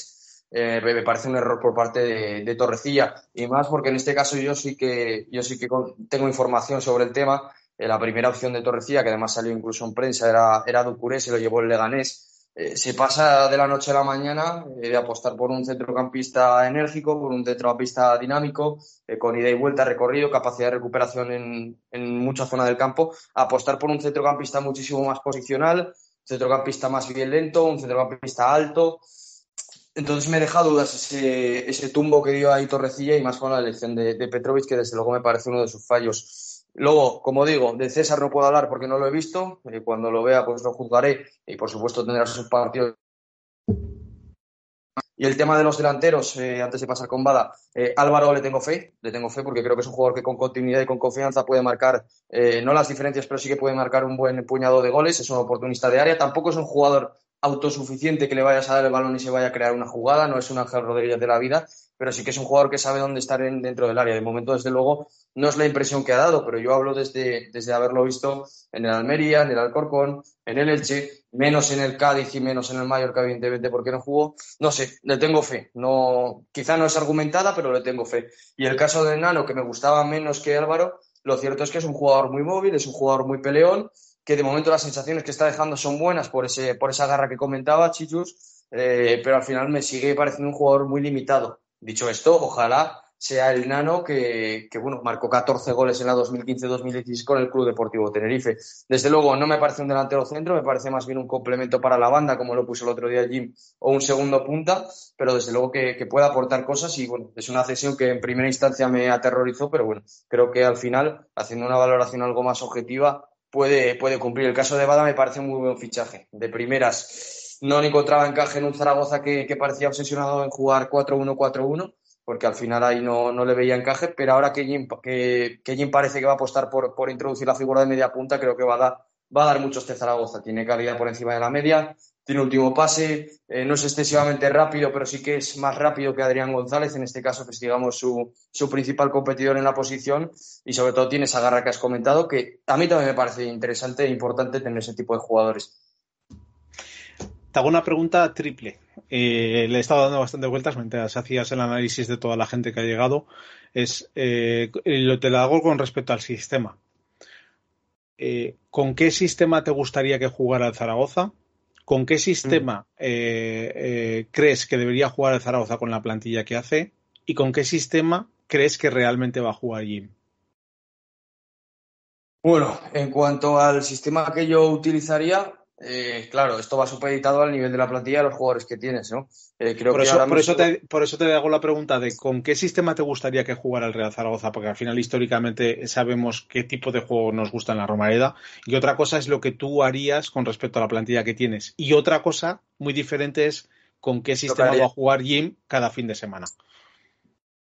me parece un error por parte de, de, Torrecilla y más porque en este caso yo sí que yo sí que tengo información sobre el tema eh, la primera opción de Torrecilla, que además salió incluso en prensa, era, era Ducuré, se lo llevó el Leganés. Eh, se pasa de la noche a la mañana eh, de apostar por un centrocampista enérgico, por un centrocampista dinámico, con ida y vuelta, recorrido, capacidad de recuperación en, en mucha zona del campo, apostar por un centrocampista muchísimo más posicional, centrocampista más bien lento, un centrocampista alto. Entonces me deja dudas ese, ese tumbo que dio ahí Torrecilla y más con la elección de, de Petrovic, que desde luego me parece uno de sus fallos. Luego, como digo, de César no puedo hablar porque no lo he visto. Eh, cuando lo vea, pues lo juzgaré y, por supuesto, tendrá sus partidos. Y el tema de los delanteros, eh, antes de pasar con Bada, eh, Álvaro le tengo fe, le tengo fe porque creo que es un jugador que con continuidad y con confianza puede marcar, no las diferencias, pero sí que puede marcar un buen puñado de goles, es un oportunista de área, tampoco es un jugador autosuficiente que le vayas a dar el balón y se vaya a crear una jugada, no es un Ángel Rodríguez de la vida, pero sí que es un jugador que sabe dónde estar dentro del área. De momento, desde luego, no es la impresión que ha dado, pero yo hablo desde, desde haberlo visto en el Almería, en el Alcorcón, en el Elche, menos en el Cádiz y menos en el Mallorca, evidentemente, porque no jugó. No sé, le tengo fe. No, quizá no es argumentada, pero le tengo fe. Y el caso de Nano, que me gustaba menos que Álvaro, lo cierto es que es un jugador muy móvil, es un jugador muy peleón, que de momento las sensaciones que está dejando son buenas por, ese, por esa garra que comentaba Chichus, eh, pero al final me sigue pareciendo un jugador muy limitado. Dicho esto, ojalá sea el Nano que, bueno, marcó 14 goles en la 2015-2016 con el Club Deportivo Tenerife. Desde luego, no me parece un delantero centro, me parece más bien un complemento para la banda, como lo puso el otro día Jim, o un segundo punta, pero desde luego que, que puede aportar cosas y bueno, es una cesión que en primera instancia me aterrorizó, pero bueno, creo que al final, haciendo una valoración algo más objetiva, puede, puede cumplir. El caso de Bada me parece un muy buen fichaje. De primeras, no encontraba encaje en un Zaragoza que, que parecía obsesionado en jugar 4-1-4-1 porque al final ahí no, no le veía encaje, pero ahora que Jim, que, que parece que va a apostar por, por, introducir la figura de media punta, creo que va a dar, va a dar mucho este Zaragoza. Tiene calidad por encima de la media, tiene último pase, eh, no es excesivamente rápido, pero sí que es más rápido que Adrián González, en este caso, que es, digamos, su, su principal competidor en la posición, y sobre todo tiene esa garra que has comentado, que a mí también me parece interesante e importante tener ese tipo de jugadores. Te hago una pregunta triple. Eh, le he estado dando bastante vueltas mientras hacías el análisis de toda la gente que ha llegado. Es, eh, lo te lo hago con respecto al sistema. Eh, ¿Con qué sistema te gustaría que jugara el Zaragoza? ¿Con qué sistema mm. crees que debería jugar el Zaragoza con la plantilla que hace? ¿Y con qué sistema crees que realmente va a jugar Jim? Bueno, en cuanto al sistema que yo utilizaría, eh, claro, esto va supeditado al nivel de la plantilla de los jugadores que tienes, ¿no? Eh, creo por, eso, por, eso te, por eso te hago la pregunta de con qué sistema te gustaría que jugara el Real Zaragoza, porque al final históricamente sabemos qué tipo de juego nos gusta en la Romareda, y otra cosa es lo que tú harías con respecto a la plantilla que tienes, y otra cosa muy diferente es con qué sistema va a jugar Jim cada fin de semana.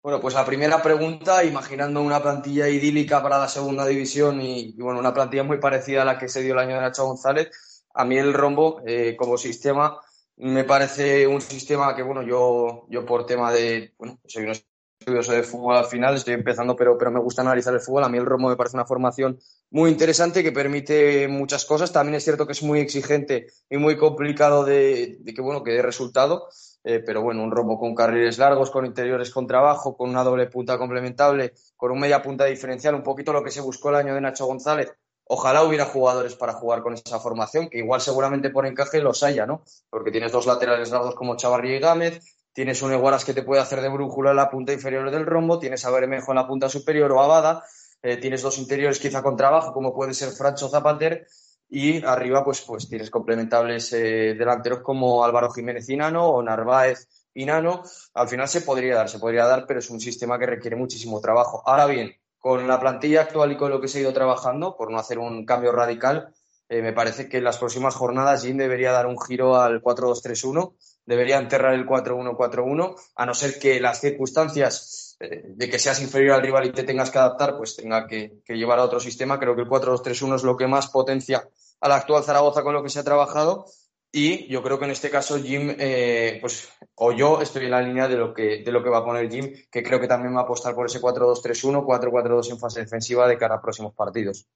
Bueno, pues la primera pregunta, imaginando una plantilla idílica para la segunda división y, bueno, una plantilla muy parecida a la que se dio el año de Nacho González, a mí el rombo eh, como sistema me parece un sistema que, bueno, yo, yo por tema de, bueno, soy un estudioso de fútbol al final, estoy empezando, pero, pero me gusta analizar el fútbol. A mí el rombo me parece una formación muy interesante que permite muchas cosas. También es cierto que es muy exigente y muy complicado de, de que, bueno, que dé resultado. Eh, pero bueno, un rombo con carriles largos, con interiores con trabajo, con una doble punta complementable, con un media punta diferencial, un poquito lo que se buscó el año de Nacho González. Ojalá hubiera jugadores para jugar con esa formación, que igual seguramente por encaje los haya, ¿no? Porque tienes dos laterales largos como Chavarri y Gámez, tienes un Eguaras que te puede hacer de brújula en la punta inferior del rombo, tienes a Bermejo en la punta superior o Abada, eh, tienes dos interiores quizá con trabajo, como puede ser Francho Zapater, y arriba, pues, pues tienes complementables eh, delanteros como Álvaro Jiménez Inano o Narváez Inano. Al final se podría dar, se podría dar, pero es un sistema que requiere muchísimo trabajo. Ahora bien, con la plantilla actual y con lo que se ha ido trabajando, por no hacer un cambio radical, eh, me parece que en las próximas jornadas Jim debería dar un giro al 4-2-3-1, debería enterrar el 4-1-4-1, a no ser que las circunstancias eh, de que seas inferior al rival y te tengas que adaptar, pues tenga que, llevar a otro sistema. Creo que el 4-2-3-1 es lo que más potencia al actual Zaragoza con lo que se ha trabajado. Y yo creo que en este caso Jim, eh, pues, o yo estoy en la línea de lo, que, de lo que va a poner Jim, que creo que también va a apostar por ese 4-2-3-1, 4-4-2 en fase defensiva de cara a próximos partidos.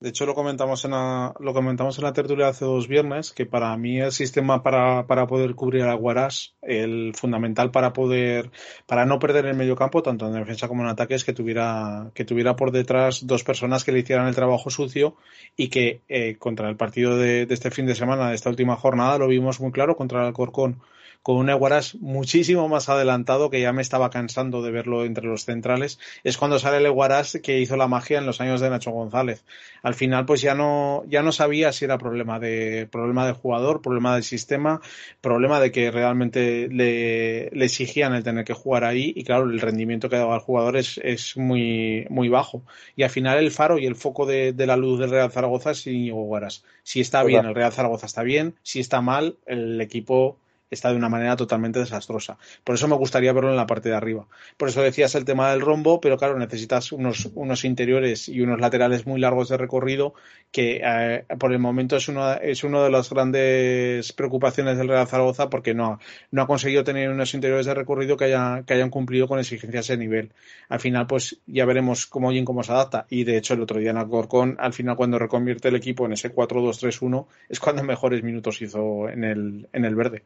De hecho, lo comentamos en la, lo comentamos en la tertulia hace dos viernes, que para mí el sistema para, para poder cubrir a Guarás, el fundamental para poder, para no perder el medio campo, tanto en defensa como en ataque, es que tuviera, que tuviera por detrás dos personas que le hicieran el trabajo sucio y que eh, contra el partido de, de, este fin de semana, de esta última jornada, lo vimos muy claro contra el Alcorcón con un Eguaras muchísimo más adelantado, que ya me estaba cansando de verlo entre los centrales, es cuando sale el Eguaras que hizo la magia en los años de Nacho González. Al final, pues ya no, ya no sabía si era problema de, problema de jugador, problema del sistema, problema de que realmente le, le exigían el tener que jugar ahí, y claro, el rendimiento que daba el jugador es, es muy, muy bajo. Y al final el faro y el foco de, de la luz del Real Zaragoza es Íñigo Guaras. Si está bien, el Real Zaragoza está bien, si está mal, el equipo está de una manera totalmente desastrosa. Por eso me gustaría verlo en la parte de arriba. Por eso decías el tema del rombo, pero claro, necesitas unos, unos interiores y unos laterales muy largos de recorrido, que eh, por el momento es una es una de las grandes preocupaciones del Real Zaragoza, porque no, no ha conseguido tener unos interiores de recorrido que, haya, que hayan cumplido con exigencias de nivel. Al final, pues ya veremos cómo y cómo se adapta. Y de hecho, el otro día en Alcorcón, al final, cuando reconvierte el equipo en ese 4-2-3-1, es cuando mejores minutos hizo en el, en el verde.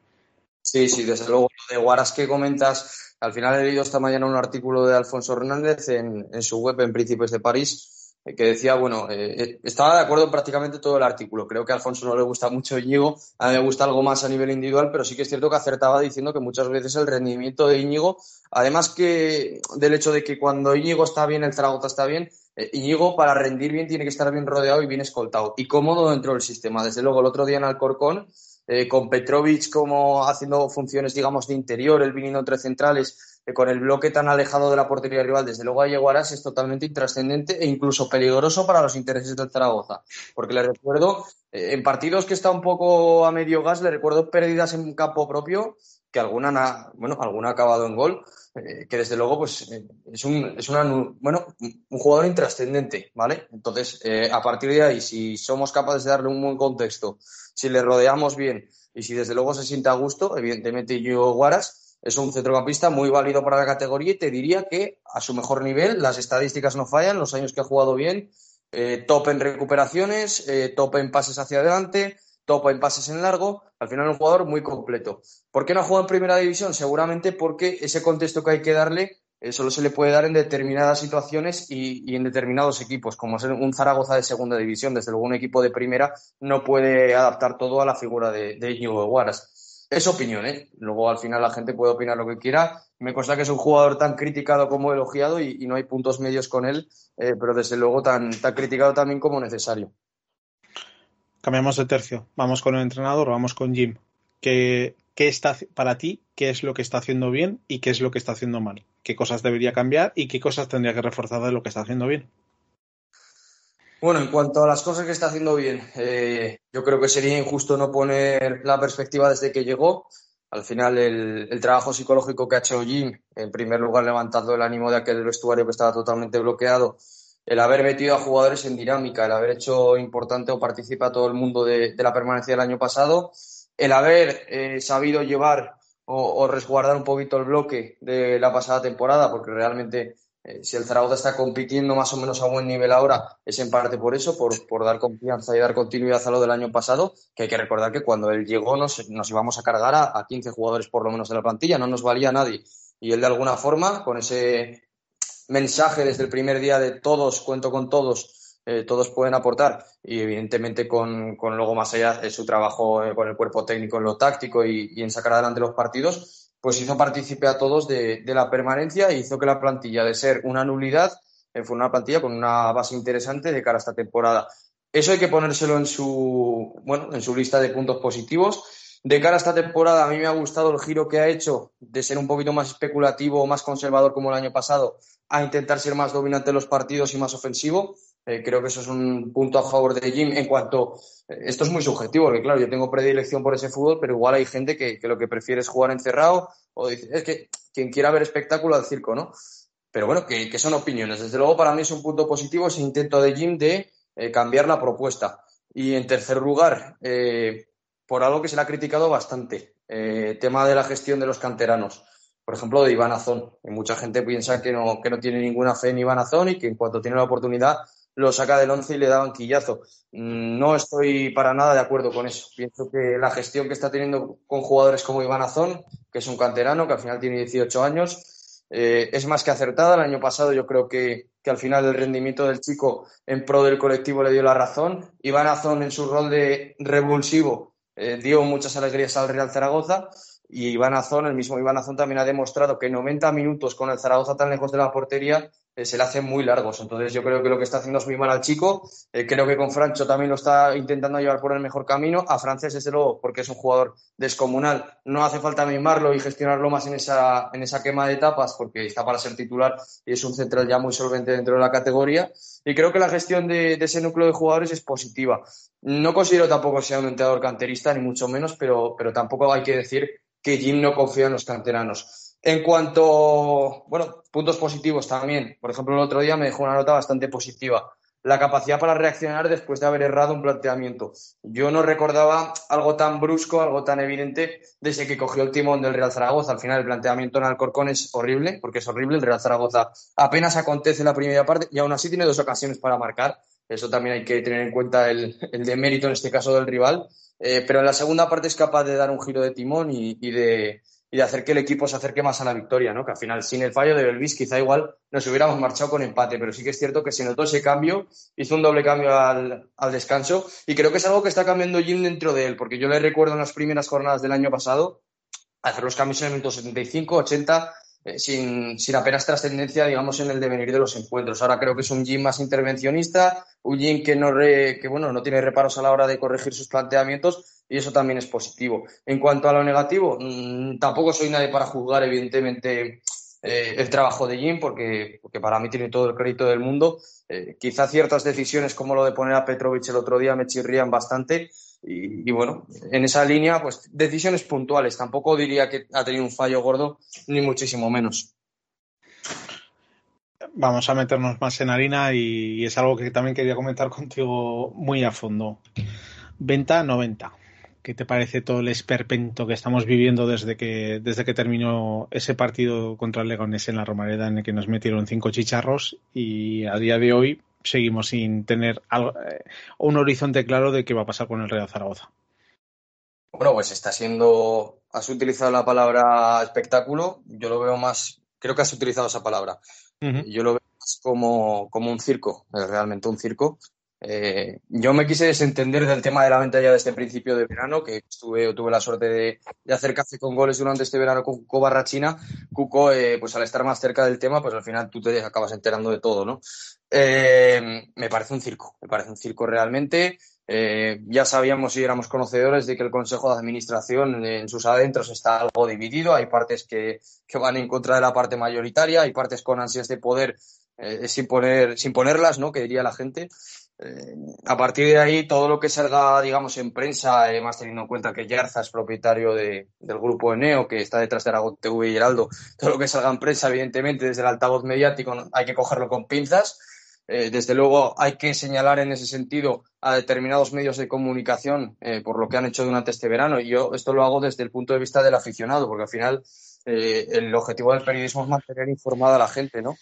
Sí, sí, desde luego. Lo de Guaras que comentas, al final he leído esta mañana un artículo de Alfonso Hernández en, su web en Príncipes de París, eh, que decía, bueno, eh, eh, estaba de acuerdo en prácticamente todo el artículo. Creo que a Alfonso no le gusta mucho Íñigo, a mí me gusta algo más a nivel individual, pero sí que es cierto que acertaba diciendo que muchas veces el rendimiento de Íñigo, además que del hecho de que cuando Íñigo está bien, el Zaragoza está bien, Íñigo para rendir bien tiene que estar bien rodeado y bien escoltado y cómodo dentro del sistema. Desde luego, el otro día en Alcorcón eh, con Petrovic como haciendo funciones, digamos, de interior, el viniendo entre centrales, eh, con el bloque tan alejado de la portería rival, desde luego a Yeguaras es totalmente intrascendente e incluso peligroso para los intereses del Zaragoza. Porque le recuerdo, eh, en partidos que está un poco a medio gas, le recuerdo pérdidas en campo propio, que alguna, bueno, alguna ha acabado en gol, que desde luego pues es un es una, bueno un jugador intrascendente vale entonces a partir de ahí si somos capaces de darle un buen contexto si le rodeamos bien y si desde luego se siente a gusto, evidentemente yo Guaras es un centrocampista muy válido para la categoría y te diría que a su mejor nivel las estadísticas no fallan, los años que ha jugado bien, eh, top en recuperaciones, eh, top en pases hacia adelante, top en pases en largo, al final un jugador muy completo. ¿Por qué no jugado en primera división? Seguramente porque ese contexto que hay que darle eh, solo se le puede dar en determinadas situaciones y, en determinados equipos, como ser un Zaragoza de segunda división. Desde luego, un equipo de primera no puede adaptar todo a la figura de, de Guaras. Es opinión, ¿eh? Luego, al final, la gente puede opinar lo que quiera. Me consta que es un jugador tan criticado como elogiado y, no hay puntos medios con él, eh, pero desde luego tan, tan criticado también como necesario. Cambiamos de tercio. Vamos con el entrenador, vamos con Jim. ¿Qué, qué está para ti? ¿Qué es lo que está haciendo bien y qué es lo que está haciendo mal? qué cosas debería cambiar y qué cosas tendría que reforzar de lo que está haciendo bien. Bueno, en cuanto a las cosas que está haciendo bien, eh, yo creo que sería injusto no poner la perspectiva desde que llegó. Al final, el, trabajo psicológico que ha hecho Jim, en primer lugar levantando el ánimo de aquel vestuario que estaba totalmente bloqueado, el haber metido a jugadores en dinámica, el haber hecho importante o participa todo el mundo de, la permanencia del año pasado, el haber eh, sabido llevar o, resguardar un poquito el bloque de la pasada temporada, porque realmente eh, si el Zaragoza está compitiendo más o menos a buen nivel ahora, es en parte por eso, por, dar confianza y dar continuidad a lo del año pasado, que hay que recordar que cuando él llegó nos, nos íbamos a cargar a, a 15 jugadores por lo menos de la plantilla, no nos valía nadie. Y él de alguna forma, con ese mensaje desde el primer día de todos, cuento con todos, eh, todos pueden aportar y evidentemente con, con, luego más allá de su trabajo eh, con el cuerpo técnico en lo táctico y, en sacar adelante los partidos, pues hizo partícipe a todos de, la permanencia e hizo que la plantilla de ser una nulidad eh, fue una plantilla con una base interesante de cara a esta temporada. Eso hay que ponérselo en su, bueno, en su lista de puntos positivos. De cara a esta temporada, a mí me ha gustado el giro que ha hecho de ser un poquito más especulativo o más conservador como el año pasado a intentar ser más dominante en los partidos y más ofensivo. Eh, creo que eso es un punto a favor de Jim en cuanto. Eh, esto es muy subjetivo, porque claro, yo tengo predilección por ese fútbol, pero igual hay gente que, lo que prefiere es jugar encerrado o dice, es que quien quiera ver espectáculo al circo, ¿no? Pero bueno, que, son opiniones. Desde luego, para mí es un punto positivo ese intento de Jim de eh, cambiar la propuesta. Y en tercer lugar, por algo que se le ha criticado bastante, tema de la gestión de los canteranos por ejemplo, de Iván Azón. mucha gente piensa que no, que no tiene ninguna fe en Iván Azón y que en cuanto tiene la oportunidad lo saca del once y le da banquillazo. Mm, no estoy para nada de acuerdo con eso. Pienso que la gestión que está teniendo con jugadores como Iván Azón, que es un canterano, que al final tiene 18 años, eh, es más que acertada. El año pasado yo creo que, que, al final el rendimiento del chico en pro del colectivo le dio la razón. Iván Azón en su rol de revulsivo eh, dio muchas alegrías al Real Zaragoza y Iván Azón, el mismo Iván Azón también ha demostrado que 90 minutos con el Zaragoza tan lejos de la portería eh, se le hacen muy largos. Entonces yo creo que lo que está haciendo es muy mal al chico. Eh, creo que con Francho también lo está intentando llevar por el mejor camino. A Francés, desde luego, porque es un jugador descomunal. No hace falta mimarlo y gestionarlo más en esa, en esa quema de etapas porque está para ser titular y es un central ya muy solvente dentro de la categoría. Y creo que la gestión de, de ese núcleo de jugadores es positiva. No considero tampoco sea un entrenador canterista, ni mucho menos, pero, pero tampoco hay que decir que Jim no confía en los canteranos. En cuanto, bueno, puntos positivos también. Por ejemplo, el otro día me dejó una nota bastante positiva. La capacidad para reaccionar después de haber errado un planteamiento. Yo no recordaba algo tan brusco, algo tan evidente desde que cogió el timón del Real Zaragoza. Al final el planteamiento en Alcorcón es horrible, porque es horrible. El Real Zaragoza apenas acontece en la primera parte y aún así tiene dos ocasiones para marcar. Eso también hay que tener en cuenta el, demérito en este caso del rival. Eh, pero en la segunda parte es capaz de dar un giro de timón y, de, hacer que el equipo se acerque más a la victoria, ¿no? Que al final, sin el fallo de Belvis, quizá igual nos hubiéramos marchado con empate, pero sí que es cierto que se notó ese cambio, hizo un doble cambio al, descanso y creo que es algo que está cambiando Jim dentro de él, porque yo le recuerdo en las primeras jornadas del año pasado hacer los cambios en el minuto 75, 80, eh, sin, sin, apenas trascendencia, digamos, en el devenir de los encuentros. Ahora creo que es un Jim más intervencionista, un Jim que no, que, bueno, no tiene reparos a la hora de corregir sus planteamientos y eso también es positivo. En cuanto a lo negativo, mm, tampoco soy nadie para juzgar, evidentemente, eh, el trabajo de Jim, porque, porque para mí tiene todo el crédito del mundo. Eh, quizá ciertas decisiones como lo de poner a Petrovic el otro día me chirrían bastante, y, bueno, en esa línea, pues decisiones puntuales. Tampoco diría que ha tenido un fallo gordo, ni muchísimo menos. Vamos a meternos más en harina y es algo que también quería comentar contigo muy a fondo. Venta 90. ¿Qué te parece todo el esperpento que estamos viviendo desde que, desde que terminó ese partido contra el Legones en la Romareda en el que nos metieron cinco chicharros y a día de hoy seguimos sin tener eh, un horizonte claro de qué va a pasar con el Real Zaragoza. Bueno, pues está siendo. Has utilizado la palabra espectáculo. Yo lo veo más. Creo que has utilizado esa palabra. Yo lo veo más como, como un circo, realmente un circo. Eh, yo me quise desentender del tema de la venta ya desde el principio de verano, que estuve, tuve la suerte de, hacer café con goles durante este verano con Cuco Barrachina. Cuco, eh, pues al estar más cerca del tema, pues al final tú te acabas enterando de todo, ¿no? Eh, me parece un circo, me parece un circo realmente. ya sabíamos y éramos conocedores de que el Consejo de Administración en sus adentros está algo dividido. Hay partes que, que van en contra de la parte mayoritaria, hay partes con ansias de poder sin, poner, sin ponerlas, ¿no? Que diría la gente. Eh, a partir de ahí, todo lo que salga, digamos, en prensa, eh, más teniendo en cuenta que Yarza es propietario de, del grupo Eneo, que está detrás de Aragón TV y Heraldo, todo lo que salga en prensa, evidentemente, desde el altavoz mediático, hay que cogerlo con pinzas. Eh, desde luego, hay que señalar en ese sentido a determinados medios de comunicación por lo que han hecho durante este verano. Y yo esto lo hago desde el punto de vista del aficionado, porque al final el objetivo del periodismo es mantener informada a la gente, ¿no?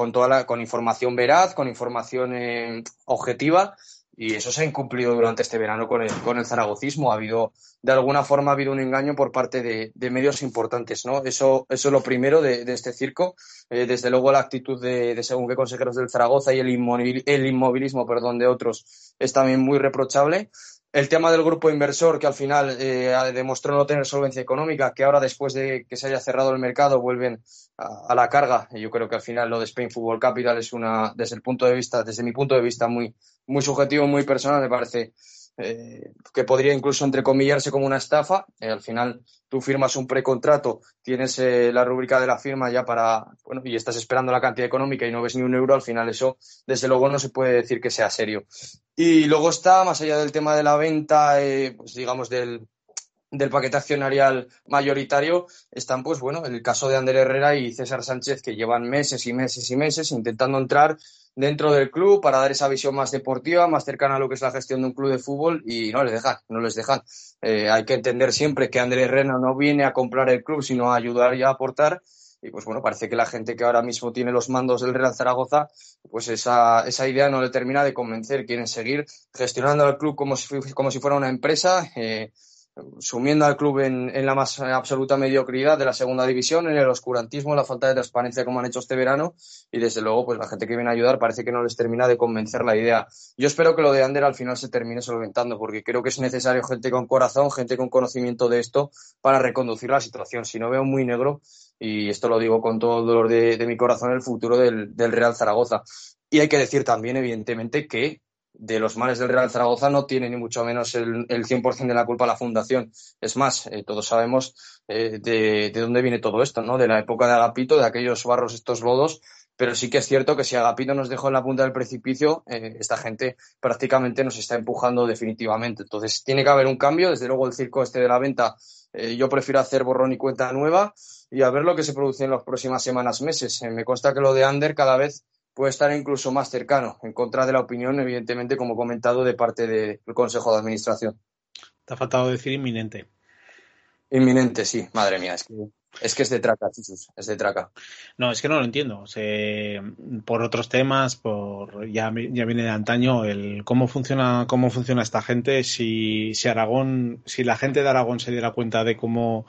Con toda la, con información veraz, con información eh, objetiva, y eso se ha incumplido durante este verano con el, con el zaragocismo. Ha habido, de alguna forma, ha habido un engaño por parte de, de medios importantes, ¿no? Eso, eso es lo primero de, de este circo. Eh, desde luego, la actitud de, de, según qué consejeros del Zaragoza y el, el inmovilismo, perdón, de otros es también muy reprochable. El tema del grupo inversor, que al final eh, demostró no tener solvencia económica, que ahora después de que se haya cerrado el mercado vuelven a, la carga. Yo creo que al final lo de Spain Football Capital es una, desde el punto de vista, desde mi punto de vista, muy, muy subjetivo, muy personal, me parece eh, que podría incluso entrecomillarse como una estafa. Eh, al final tú firmas un precontrato, tienes eh, la rúbrica de la firma ya para, bueno, y estás esperando la cantidad económica y no ves ni un euro, al final eso, desde luego, no se puede decir que sea serio. Y luego está, más allá del tema de la venta, pues digamos, del, del paquete accionarial mayoritario están, pues bueno, el caso de Ander Herrera y César Sánchez, que llevan meses y meses y meses intentando entrar dentro del club para dar esa visión más deportiva, más cercana a lo que es la gestión de un club de fútbol y no les dejan, no les dejan. Eh, hay que entender siempre que Ander Herrera no viene a comprar el club, sino a ayudar y a aportar. Y pues bueno, parece que la gente que ahora mismo tiene los mandos del Real Zaragoza, pues esa, esa idea no le termina de convencer. Quieren seguir gestionando el club como si, como si fuera una empresa. Eh, sumiendo al club en, la más absoluta mediocridad de la segunda división, en el oscurantismo, en la falta de transparencia como han hecho este verano y desde luego pues la gente que viene a ayudar parece que no les termina de convencer la idea. Yo espero que lo de Ander al final se termine solventando porque creo que es necesario gente con corazón, gente con conocimiento de esto para reconducir la situación. Si no veo muy negro, y esto lo digo con todo el dolor de, mi corazón, el futuro del Real Zaragoza. Y hay que decir también, evidentemente, que de los males del Real Zaragoza no tiene ni mucho menos el, el 100% de la culpa la fundación. Es más, eh, todos sabemos eh, de, de, dónde viene todo esto, ¿no? De la época de Agapito, de aquellos barros, estos lodos, pero sí que es cierto que si Agapito nos dejó en la punta del precipicio, eh, esta gente prácticamente nos está empujando definitivamente. Entonces tiene que haber un cambio, desde luego el circo este de la venta, yo prefiero hacer borrón y cuenta nueva y a ver lo que se produce en las próximas semanas, meses. me consta que lo de Ander cada vez puede estar incluso más cercano, en contra de la opinión, evidentemente, como comentado, de parte del Consejo de Administración. Te ha faltado decir inminente. Inminente, sí, madre mía, es que es, que es de traca, es de traca. No, es que no lo entiendo. O sea, por otros temas, por ya, ya viene de antaño el cómo funciona, cómo funciona esta gente, si, si Aragón, si la gente de Aragón se diera cuenta de cómo,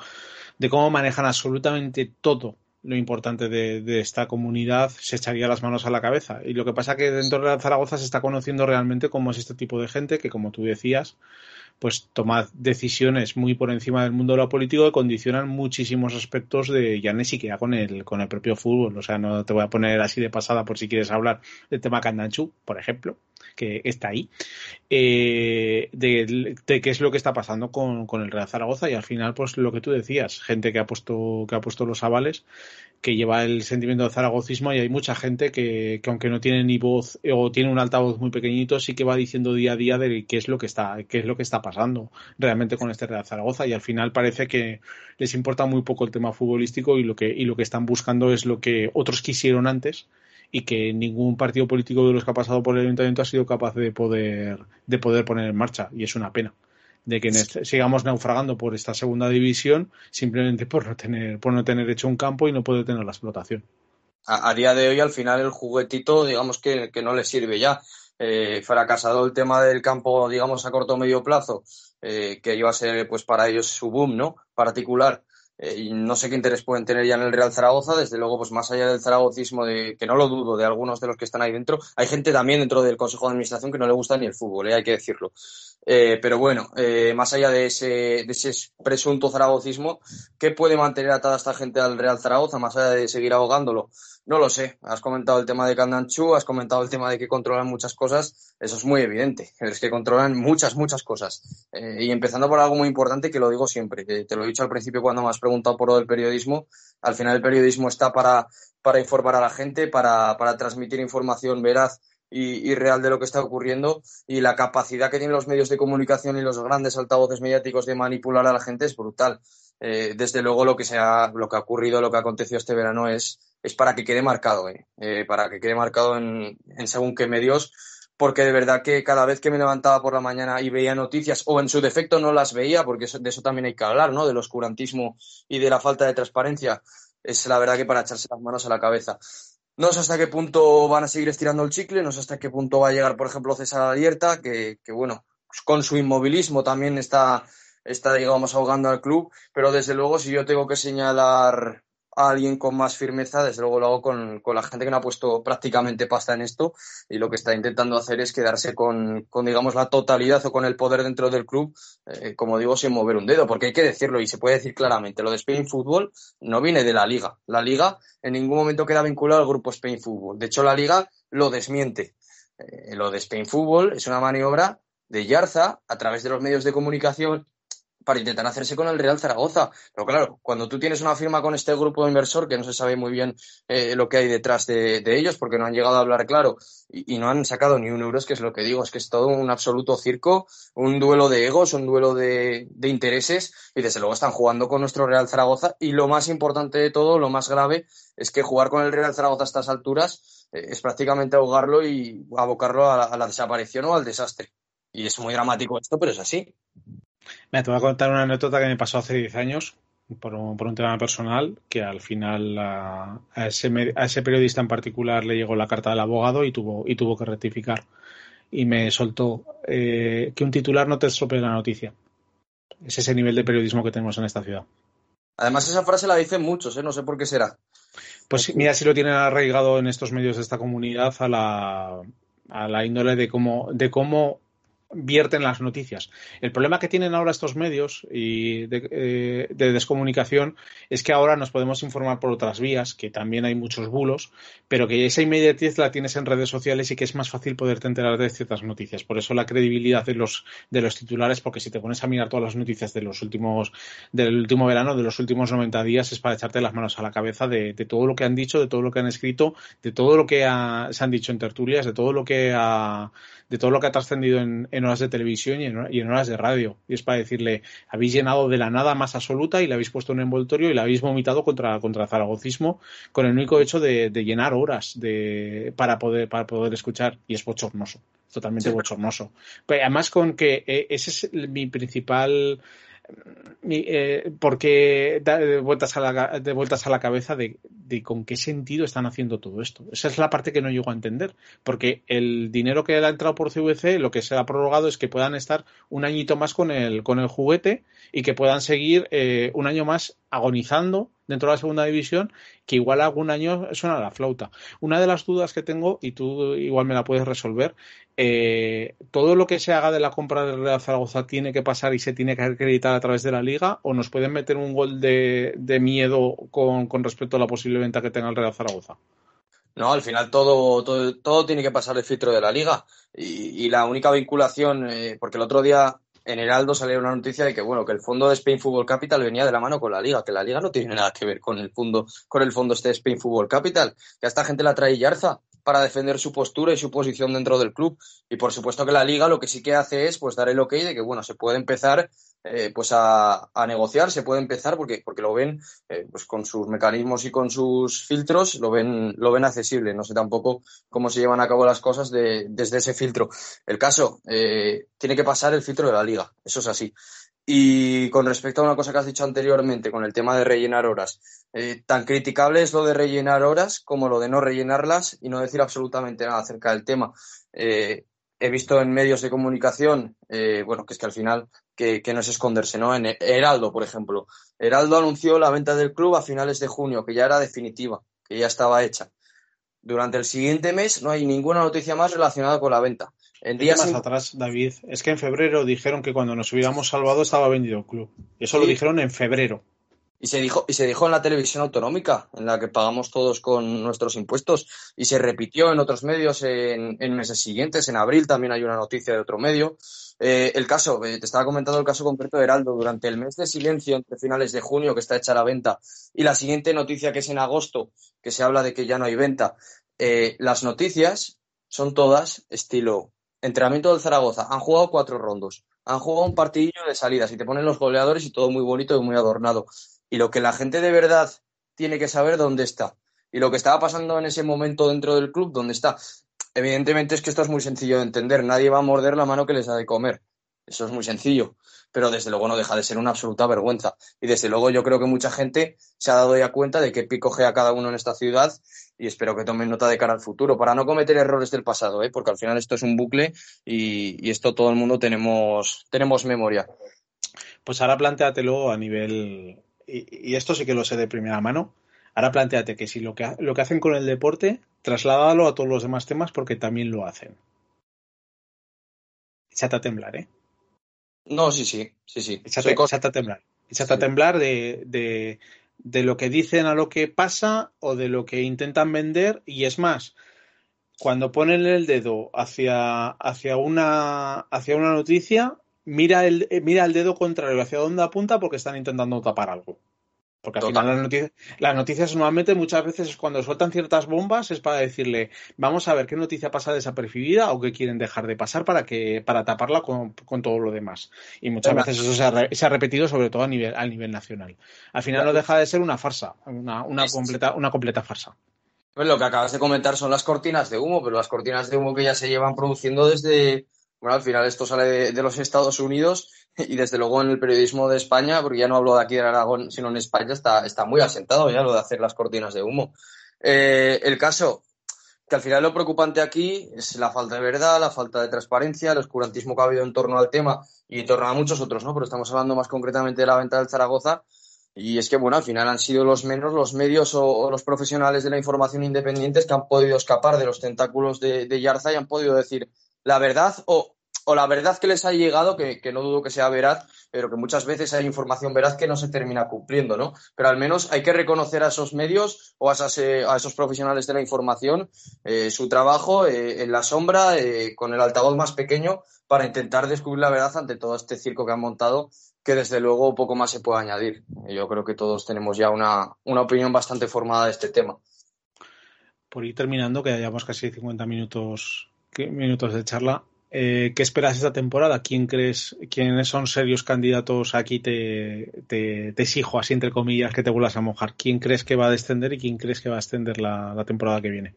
de cómo manejan absolutamente todo lo importante de, de, esta comunidad se echaría las manos a la cabeza. Y lo que pasa que dentro de Zaragoza se está conociendo realmente cómo es este tipo de gente que, como tú decías, pues toma decisiones muy por encima del mundo de lo político que condicionan muchísimos aspectos de ya ni siquiera con el, con el propio fútbol. O sea, no te voy a poner así de pasada por si quieres hablar del tema Candanchu, por ejemplo, que está ahí, eh, de, qué es lo que está pasando con, con, el Real Zaragoza. Y al final, pues lo que tú decías, gente que ha puesto, que ha puesto los avales que lleva el sentimiento de zaragocismo y hay mucha gente que, que, aunque no tiene ni voz o tiene un altavoz muy pequeñito sí que va diciendo día a día de qué es lo que está qué es lo que está pasando realmente con este Real Zaragoza. Y al final parece que les importa muy poco el tema futbolístico y lo que y lo que están buscando es lo que otros quisieron antes y que ningún partido político de los que ha pasado por el ayuntamiento ha sido capaz de poder de poder poner en marcha y es una pena de que sigamos naufragando por esta segunda división simplemente por no tener por no tener hecho un campo y no poder tener la explotación. A, a día de hoy, al final, el juguetito, digamos que, que no le sirve ya. Eh, fracasado el tema del campo, digamos, a corto o medio plazo, eh, que iba a ser, pues, para ellos su boom, ¿no? Particular. Eh, no sé qué interés pueden tener ya en el Real Zaragoza, desde luego, pues más allá del zaragocismo, de, que no lo dudo, de algunos de los que están ahí dentro, hay gente también dentro del Consejo de Administración que no le gusta ni el fútbol, ¿eh? hay que decirlo. Eh, pero bueno, más allá de ese, de ese presunto zaragocismo, ¿qué puede mantener atada esta gente al Real Zaragoza, más allá de seguir ahogándolo? No lo sé. Has comentado el tema de Candanchu, has comentado el tema de que controlan muchas cosas. Eso es muy evidente. Es que controlan muchas, muchas cosas. Eh, y empezando por algo muy importante que lo digo siempre, te lo he dicho al principio cuando me has preguntado por lo del periodismo. Al final el periodismo está para, para informar a la gente, para, para transmitir información veraz y, real de lo que está ocurriendo y la capacidad que tienen los medios de comunicación y los grandes altavoces mediáticos de manipular a la gente es brutal. Eh, desde luego lo que, sea, lo que ha ocurrido, lo que ha acontecido este verano es, es para que quede marcado, eh, eh, para que quede marcado en, según qué medios porque de verdad que cada vez que me levantaba por la mañana y veía noticias, o en su defecto no las veía, porque de eso también hay que hablar, ¿no? Del oscurantismo y de la falta de transparencia, es la verdad que para echarse las manos a la cabeza. No sé hasta qué punto van a seguir estirando el chicle, no sé hasta qué punto va a llegar, por ejemplo, César Alierta, que, que bueno, con su inmovilismo también está, está, digamos, ahogando al club, pero desde luego si yo tengo que señalar alguien con más firmeza, desde luego lo hago con, la gente que no ha puesto prácticamente pasta en esto y lo que está intentando hacer es quedarse con, digamos, la totalidad o con el poder dentro del club, eh, como digo, sin mover un dedo, porque hay que decirlo y se puede decir claramente, lo de Spain Football no viene de la liga. La liga en ningún momento queda vinculada al grupo Spain Football. De hecho, la liga lo desmiente. Eh, lo de Spain Football es una maniobra de Yarza a través de los medios de comunicación para intentar hacerse con el Real Zaragoza. Pero claro, cuando tú tienes una firma con este grupo de inversor que no se sabe muy bien eh, lo que hay detrás de, ellos porque no han llegado a hablar claro y, no han sacado ni un euro, es que es lo que digo, es que es todo un absoluto circo, un duelo de egos, un duelo de, intereses y desde luego están jugando con nuestro Real Zaragoza y lo más importante de todo, lo más grave, es que jugar con el Real Zaragoza a estas alturas eh, es prácticamente ahogarlo y abocarlo a la desaparición o al desastre. Y es muy dramático esto, pero es así. Mira, te voy a contar una anécdota que me pasó hace 10 años por un, por un tema personal, que al final a, ese, a, ese, periodista en particular le llegó la carta del abogado y tuvo, y tuvo que rectificar. Y me soltó eh, que un titular no te estropee la noticia. Es ese nivel de periodismo que tenemos en esta ciudad. Además, esa frase la dicen muchos, ¿eh? no sé por qué será. Pues mira, si lo tienen arraigado en estos medios de esta comunidad a la, a la índole de cómo, de cómo vierten las noticias. El problema que tienen ahora estos medios y eh, de, descomunicación es que ahora nos podemos informar por otras vías, que también hay muchos bulos, pero que esa inmediatez la tienes en redes sociales y que es más fácil poderte enterar de ciertas noticias. Por eso la credibilidad de los, de los titulares, porque si te pones a mirar todas las noticias de los últimos, del último verano, de los últimos 90 días, es para echarte las manos a la cabeza de, todo lo que han dicho, de todo lo que han escrito, de todo lo que se han dicho en tertulias, de todo lo que ha, de todo lo que ha trascendido en en horas de televisión y en, horas de radio. Y es para decirle, habéis llenado de la nada más absoluta y le habéis puesto un envoltorio y le habéis vomitado contra, contra zaragocismo con el único hecho de, llenar horas de, para, poder, para poder escuchar. Y es bochornoso, totalmente bochornoso. Pero además con que eh, ese es mi principal eh, porque da de vueltas a la, de vueltas a la cabeza de, con qué sentido están haciendo todo esto. Esa es la parte que no llego a entender, porque el dinero que ha entrado por CVC, lo que se ha prorrogado es que puedan estar un añito más con el, con el juguete y que puedan seguir eh, un año más agonizando dentro de la segunda división, que igual algún año suena la flauta. Una de las dudas que tengo, y tú igual me la puedes resolver, eh, ¿todo lo que se haga de la compra del Real Zaragoza tiene que pasar y se tiene que acreditar a través de la liga? ¿O nos pueden meter un gol de, miedo con, respecto a la posible venta que tenga el Real Zaragoza? No, al final todo, todo, tiene que pasar el filtro de la liga. Y, la única vinculación, eh, porque el otro día en Heraldo salió una noticia de que bueno que el fondo de Spain Football Capital venía de la mano con la liga, que la liga no tiene nada que ver con el fondo con el fondo este de Spain Football Capital, que esta gente la trae Yarza para defender su postura y su posición dentro del club. Y por supuesto que la liga lo que sí que hace es pues dar el ok de que bueno se puede empezar eh, pues a, negociar, se puede empezar porque, porque lo ven eh, pues con sus mecanismos y con sus filtros, lo ven, lo ven accesible. No sé tampoco cómo se llevan a cabo las cosas desde ese filtro. El caso, eh, tiene que pasar el filtro de la liga, eso es así. Y con respecto a una cosa que has dicho anteriormente, con el tema de rellenar horas, tan criticable es lo de rellenar horas como lo de no rellenarlas y no decir absolutamente nada acerca del tema. he visto en medios de comunicación, bueno, que es que al final que, no es esconderse, ¿no? En Heraldo, por ejemplo. Heraldo anunció la venta del club a finales de junio, que ya era definitiva, que ya estaba hecha. Durante el siguiente mes no hay ninguna noticia más relacionada con la venta. En días más atrás, David, es que en febrero dijeron que cuando nos hubiéramos salvado estaba vendido el club. Eso lo dijeron en febrero. Y se dijo, y se dijo en la televisión autonómica, en la que pagamos todos con nuestros impuestos, y se repitió en otros medios en, meses siguientes. En abril también hay una noticia de otro medio. Eh, el caso, eh, te estaba comentando el caso concreto de Heraldo, durante el mes de silencio entre finales de junio, que está hecha la venta, y la siguiente noticia que es en agosto, que se habla de que ya no hay venta. Eh, las noticias son todas estilo entrenamiento del Zaragoza. Han jugado cuatro rondos, han jugado un partidillo de salidas y te ponen los goleadores y todo muy bonito y muy adornado. Y lo que la gente de verdad tiene que saber dónde está. Y lo que estaba pasando en ese momento dentro del club, dónde está. Evidentemente es que esto es muy sencillo de entender. Nadie va a morder la mano que les da de comer. Eso es muy sencillo. Pero desde luego no deja de ser una absoluta vergüenza. Y desde luego yo creo que mucha gente se ha dado ya cuenta de que pico a cada uno en esta ciudad y espero que tomen nota de cara al futuro para no cometer errores del pasado, ¿eh? porque al final esto es un bucle y, esto todo el mundo tenemos, tenemos memoria. Pues ahora planteatelo a nivel, y, esto sí que lo sé de primera mano, ahora planteate que si lo que, lo que hacen con el deporte, trasládalo a todos los demás temas porque también lo hacen. Échate a temblar, ¿eh? No, sí, sí, sí, sí. Échate, a temblar. Échate a temblar de, de, de, lo que dicen a lo que pasa o de lo que intentan vender. Y es más, cuando ponen el dedo hacia, hacia, una, hacia una noticia, mira el, mira el dedo contrario hacia donde apunta porque están intentando tapar algo. Porque al final las noticias, las noticias normalmente muchas veces cuando sueltan ciertas bombas es para decirle vamos a ver qué noticia pasa desapercibida o qué quieren dejar de pasar para que para taparla con, todo lo demás. Y muchas veces eso se ha, repetido sobre todo a nivel, a nivel nacional. Al final no deja de ser una farsa, una, una completa, una completa farsa. Pues lo que acabas de comentar son las cortinas de humo, pero las cortinas de humo que ya se llevan produciendo desde, bueno, al final esto sale de los Estados Unidos y desde luego en el periodismo de España, porque ya no hablo de aquí de Aragón, sino en España, está, está muy asentado ya lo de hacer las cortinas de humo. Eh, el caso, que al final lo preocupante aquí es la falta de verdad, la falta de transparencia, el oscurantismo que ha habido en torno al tema y en torno a muchos otros, ¿no? Pero estamos hablando más concretamente de la venta del Zaragoza. Y es que, bueno, al final han sido los menos los medios o, los profesionales de la información independientes que han podido escapar de los tentáculos de, de Yarza y han podido decir la verdad o o la verdad que les ha llegado, que, no dudo que sea veraz, pero que muchas veces hay información veraz que no se termina cumpliendo, ¿no? Pero al menos hay que reconocer a esos medios o a, eh, esos profesionales de la información eh, su trabajo eh, en la sombra, con el altavoz más pequeño, para intentar descubrir la verdad ante todo este circo que han montado, que desde luego poco más se puede añadir. Yo creo que todos tenemos ya una, una opinión bastante formada de este tema. Por ir terminando, que ya llevamos casi 50 minutos, minutos de charla, eh, ¿Qué esperas esta temporada? ¿Quién crees, quiénes son serios candidatos? Aquí te, te, exijo, así entre comillas, que te vuelvas a mojar. ¿Quién crees que va a descender y quién crees que va a extender la, temporada que viene?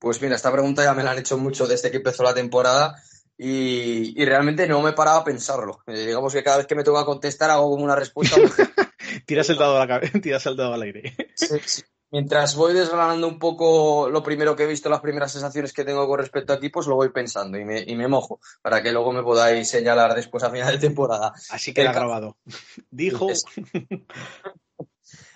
Pues mira, esta pregunta ya me la han hecho mucho desde que empezó la temporada y, realmente no me paraba a pensarlo. Eh, digamos que cada vez que me toca contestar hago como una respuesta. tiras el dado a la tiras el dado al aire. Sí, sí. Mientras voy desgranando un poco lo primero que he visto, las primeras sensaciones que tengo con respecto a aquí, pues lo voy pensando y me, y me mojo para que luego me podáis señalar después a final de temporada. Así que ha grabado. Dijo.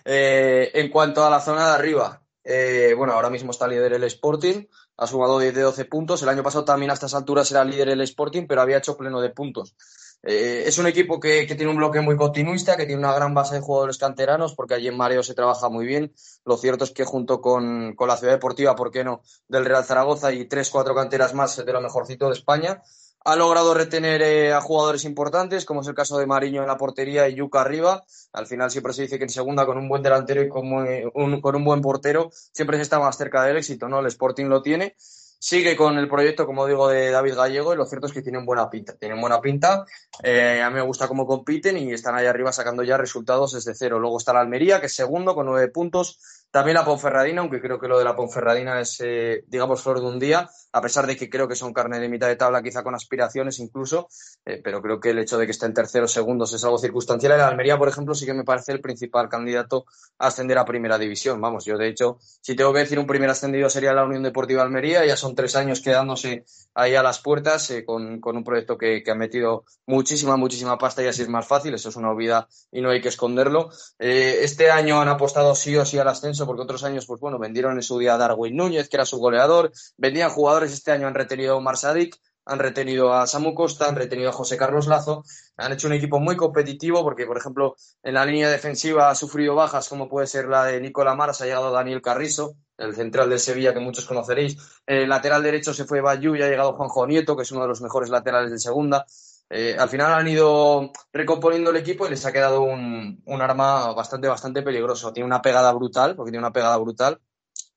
Eh, en cuanto a la zona de arriba, eh, bueno, ahora mismo está líder el Sporting, ha sumado 10 de 12 puntos. El año pasado también a estas alturas era líder el Sporting, pero había hecho pleno de puntos. Eh, es un equipo que, tiene un bloque muy continuista, que tiene una gran base de jugadores canteranos, porque allí en Mareo se trabaja muy bien. Lo cierto es que junto con, la Ciudad Deportiva, ¿por qué no?, del Real Zaragoza y tres, cuatro canteras más de lo mejorcito de España, ha logrado retener eh, a jugadores importantes, como es el caso de Mariño en la portería y Yuca arriba. Al final siempre se dice que en segunda, con un buen delantero y con, un, con un buen portero, siempre se está más cerca del éxito, ¿no? El Sporting lo tiene sigue con el proyecto, como digo, de David Gallego y lo cierto es que tienen buena pinta. Tienen buena pinta. Eh, a mí me gusta cómo compiten y están ahí arriba sacando ya resultados desde cero. Luego está la Almería, que es segundo con nueve puntos. También la Ponferradina, aunque creo que lo de la Ponferradina es, eh, digamos, flor de un día, a pesar de que creo que son carne de mitad de tabla, quizá con aspiraciones incluso, eh, pero creo que el hecho de que estén terceros segundos es algo circunstancial. La Almería, por ejemplo, sí que me parece el principal candidato a ascender a primera división. Vamos, yo de hecho, si tengo que decir un primer ascendido sería la Unión Deportiva Almería, ya son tres años quedándose ahí a las puertas eh, con, un proyecto que, ha metido muchísima, muchísima pasta y así es más fácil, eso es una obviedad y no hay que esconderlo. este año han apostado sí o sí al ascenso porque otros años, pues bueno, vendieron en su día a Darwin Núñez, que era su goleador, vendían jugadores, este año han retenido a Marsadik, han retenido a Samu Costa, han retenido a José Carlos Lazo, han hecho un equipo muy competitivo porque, por ejemplo, en la línea defensiva ha sufrido bajas como puede ser la de Nicola Maras, ha llegado Daniel Carrizo, el central de Sevilla que muchos conoceréis, el lateral derecho se fue Bayú y ha llegado Juanjo Nieto, que es uno de los mejores laterales de segunda. Eh, al final han ido recomponiendo el equipo y les ha quedado un, arma bastante, bastante peligroso. Tiene una pegada brutal, porque tiene una pegada brutal.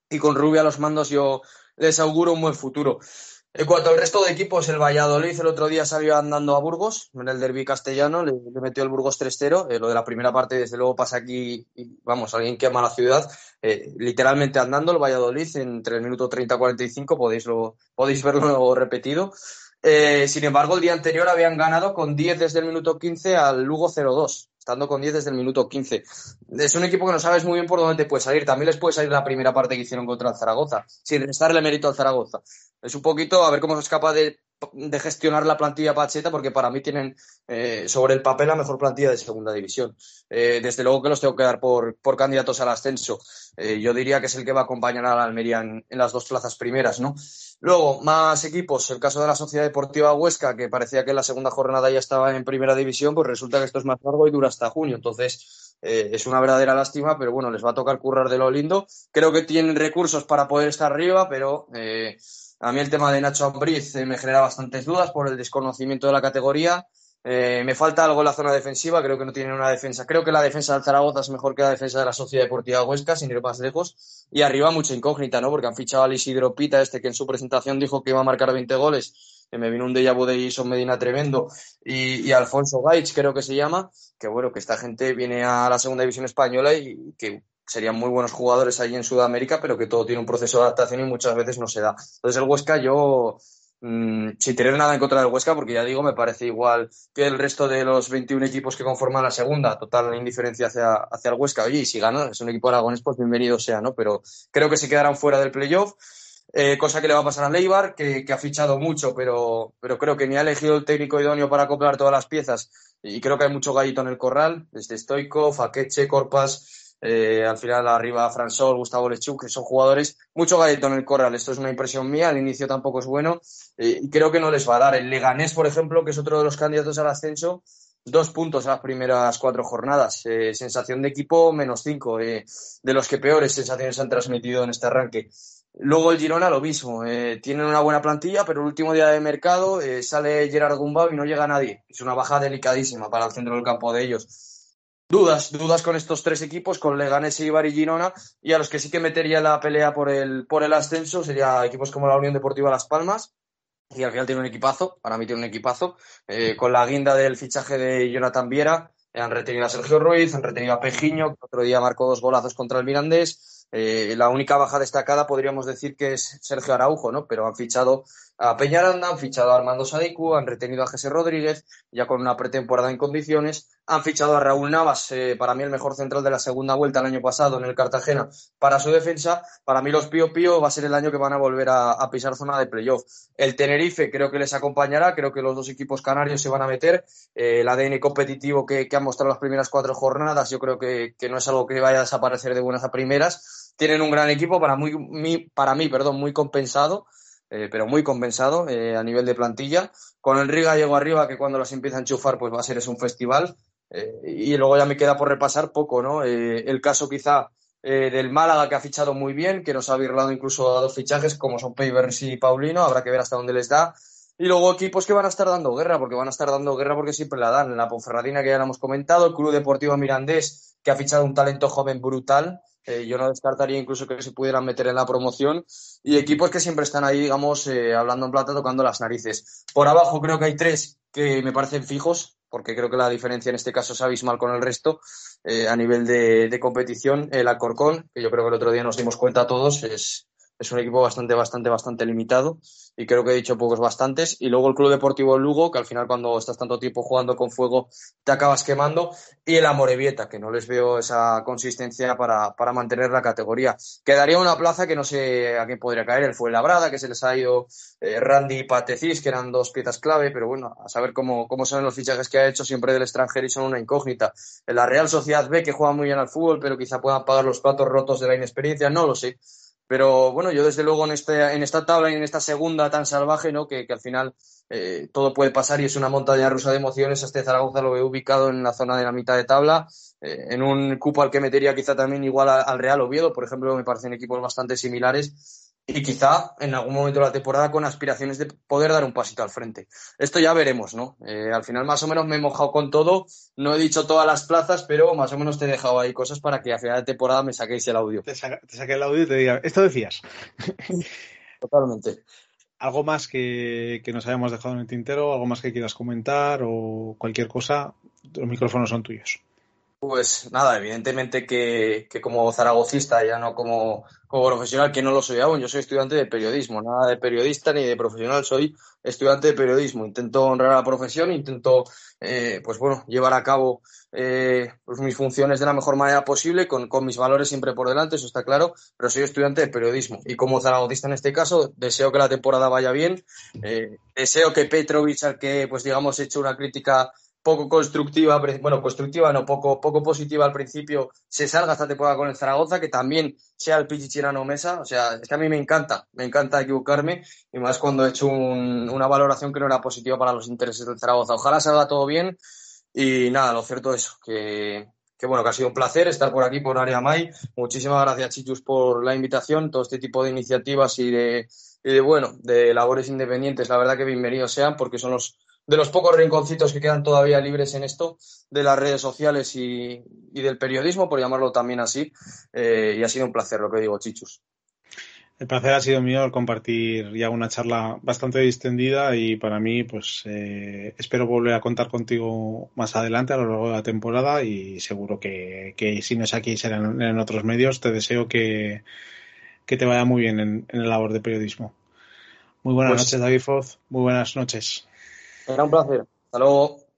Y con Rubia a los mandos yo les auguro un buen futuro. En cuanto al resto de equipos, el Valladolid el otro día salió andando a Burgos, en el derby castellano, le, metió el Burgos 3-0. Eh, lo de la primera parte, desde luego, pasa aquí, y, vamos, alguien quema la ciudad, eh, literalmente andando el Valladolid entre el minuto 30 y 45, podéis, podéis verlo repetido. Eh, sin embargo, el día anterior habían ganado con 10 desde el minuto 15 al Lugo 0-2 estando con 10 desde el minuto 15. Es un equipo que no sabes muy bien por dónde te puede salir. También les puede salir la primera parte que hicieron contra el Zaragoza, sin restarle mérito al Zaragoza. Es un poquito a ver cómo es capaz de, gestionar la plantilla Pacheta, porque para mí tienen eh, sobre el papel la mejor plantilla de segunda división. Eh, desde luego que los tengo que dar por, por candidatos al ascenso. Eh, yo diría que es el que va a acompañar a la Almería en, las dos plazas primeras, ¿no? Luego, más equipos. El caso de la Sociedad Deportiva Huesca, que parecía que en la segunda jornada ya estaba en primera división, pues resulta que esto es más largo y dura hasta junio. Entonces, es una verdadera lástima, pero bueno, les va a tocar currar de lo lindo. Creo que tienen recursos para poder estar arriba, pero a mí el tema de Nacho Ambriz eh, me genera bastantes dudas por el desconocimiento de la categoría. Eh, me falta algo en la zona defensiva, creo que no tienen una defensa. Creo que la defensa del Zaragoza es mejor que la defensa de la Sociedad Deportiva Huesca, sin ir más lejos. Y arriba mucha incógnita, ¿no? Porque han fichado a Isidro Pita, este que en su presentación dijo que iba a marcar 20 goles. Que me vino un déjà vu de Jason Medina tremendo. Y, y Alfonso Gaich, creo que se llama. Que bueno, que esta gente viene a la segunda división española y que serían muy buenos jugadores ahí en Sudamérica, pero que todo tiene un proceso de adaptación y muchas veces no se da. Entonces el Huesca yo Mm, sin tener nada en contra del Huesca, porque ya digo, me parece igual que el resto de los 21 equipos que conforman la segunda, total indiferencia hacia, hacia el Huesca. Oye, y si gana, es un equipo aragonés, pues bienvenido sea, ¿no? Pero creo que se quedarán fuera del playoff. Eh, cosa que le va a pasar a Leibar, que, ha fichado mucho, pero, pero creo que ni ha elegido el técnico idóneo para acoplar todas las piezas. Y creo que hay mucho gallito en el corral, desde Stoico, Faqueche, Corpas, eh, al final arriba Fransol, Gustavo Lechuk, que son jugadores, mucho gallito en el corral. Esto es una impresión mía, al inicio tampoco es bueno eh, y creo que no les va a dar. El Leganés, por ejemplo, que es otro de los candidatos al ascenso, dos puntos a las primeras cuatro jornadas. Eh, sensación de equipo menos cinco, de los que peores sensaciones han transmitido en este arranque. Luego el Girona lo mismo, tienen una buena plantilla, pero el último día de mercado sale Gerard Gumbau y no llega nadie. Es una baja delicadísima para el centro del campo de ellos dudas, dudas con estos tres equipos, con Leganés, y Girona, y a los que sí que metería la pelea por el, por el ascenso sería equipos como la Unión Deportiva Las Palmas, y al final tiene un equipazo, para mí tiene un equipazo, eh, con la guinda del fichaje de Jonathan Viera, han retenido a Sergio Ruiz, han retenido a Pejiño, que otro día marcó dos golazos contra el Mirandés, eh, la única baja destacada podríamos decir que es Sergio Araujo, ¿no? Pero han fichado a Peñaranda, han fichado a Armando Sadiku, han retenido a José Rodríguez, ya con una pretemporada en condiciones, han fichado a Raúl Navas, eh, para mí el mejor central de la segunda vuelta el año pasado en el Cartagena, para su defensa. Para mí los Pío Pío va a ser el año que van a volver a, pisar zona de playoff. El Tenerife creo que les acompañará, creo que los dos equipos canarios se van a meter. Eh, el ADN competitivo que, han mostrado las primeras cuatro jornadas, yo creo que, no es algo que vaya a desaparecer de buenas a primeras. Tienen un gran equipo, para, muy, para mí, perdón, muy compensado. Eh, pero muy compensado eh, a nivel de plantilla. Con el Riga llego arriba, que cuando los empieza a enchufar, pues va a ser es un festival. Eh, y luego ya me queda por repasar poco, ¿no? el caso quizá del Málaga, que ha fichado muy bien, que nos ha virlado incluso a dos fichajes, como son Pavers y Paulino, habrá que ver hasta dónde les da. Y luego equipos que van a estar dando guerra, porque van a estar dando guerra porque siempre la dan. La Ponferradina, que ya la hemos comentado, el Club Deportivo Mirandés, que ha fichado un talento joven brutal, eh, yo no descartaría incluso que se pudieran meter en la promoción y equipos que siempre están ahí, digamos, eh, hablando en plata, tocando las narices. Por abajo creo que hay tres que me parecen fijos, porque creo que la diferencia en este caso es abismal con el resto eh, a nivel de, competición. El Alcorcón, que yo creo que el otro día nos dimos cuenta todos, es, es un equipo bastante, bastante, bastante limitado y creo que he dicho pocos bastantes. Y luego el Club Deportivo Lugo, que al final cuando estás tanto tiempo jugando con fuego te acabas quemando. Y el Amorebieta, que no les veo esa consistencia para, para mantener la categoría. Quedaría una plaza que no sé a quién podría caer. El fue Labrada, que se les ha ido eh, Randy y Patecis, que eran dos piezas clave, pero bueno, a saber cómo, cómo son los fichajes que ha hecho siempre del extranjero y son una incógnita. La Real Sociedad B, que juega muy bien al fútbol, pero quizá puedan pagar los platos rotos de la inexperiencia, no lo sé. Pero bueno, yo desde luego en, este, en esta tabla y en esta segunda tan salvaje, ¿no? que, que al final eh, todo puede pasar y es una montaña rusa de emociones, este Zaragoza lo veo ubicado en la zona de la mitad de tabla, eh, en un cupo al que metería quizá también igual al Real Oviedo, por ejemplo, me parecen equipos bastante similares y quizá en algún momento de la temporada con aspiraciones de poder dar un pasito al frente. Esto ya veremos, ¿no? Eh, al final más o menos me he mojado con todo, no he dicho todas las plazas, pero más o menos te he dejado ahí cosas para que a final de temporada me saquéis el audio. Te, saqué el audio y te diga, esto decías. totalmente. ¿Algo más que, que nos hayamos dejado en el tintero? ¿Algo más que quieras comentar o cualquier cosa? Los micrófonos son tuyos. Pues nada, evidentemente que, que, como zaragocista, ya no como, como profesional, que no lo soy aún, yo soy estudiante de periodismo, nada de periodista ni de profesional, soy estudiante de periodismo. Intento honrar la profesión, intento, eh, pues bueno, llevar a cabo eh, pues mis funciones de la mejor manera posible, con, con, mis valores siempre por delante, eso está claro, pero soy estudiante de periodismo. Y como zaragocista en este caso, deseo que la temporada vaya bien, eh, deseo que Petrovic, al que, pues digamos, he hecho una crítica poco constructiva, bueno, constructiva no, poco, poco positiva al principio, se salga esta temporada con el Zaragoza, que también sea el Pichichirano Mesa, o sea, es que a mí me encanta, me encanta equivocarme, y más cuando he hecho un, una valoración que no era positiva para los intereses del Zaragoza. Ojalá salga todo bien, y nada, lo cierto es que, que bueno, que ha sido un placer estar por aquí, por Área May. Muchísimas gracias, Chichus, por la invitación, todo este tipo de iniciativas y de, y de bueno, de labores independientes, la verdad que bienvenidos sean, porque son los de los pocos rinconcitos que quedan todavía libres en esto, de las redes sociales y, y del periodismo, por llamarlo también así. Eh, y ha sido un placer lo que digo, Chichus. El placer ha sido mío compartir ya una charla bastante distendida y para mí, pues eh, espero volver a contar contigo más adelante a lo largo de la temporada y seguro que, que si no es aquí serán en otros medios. Te deseo que, que te vaya muy bien en, en, la labor de periodismo. Muy buenas pues, noches, David Foz. Muy buenas noches. Era un placer. Hasta luego.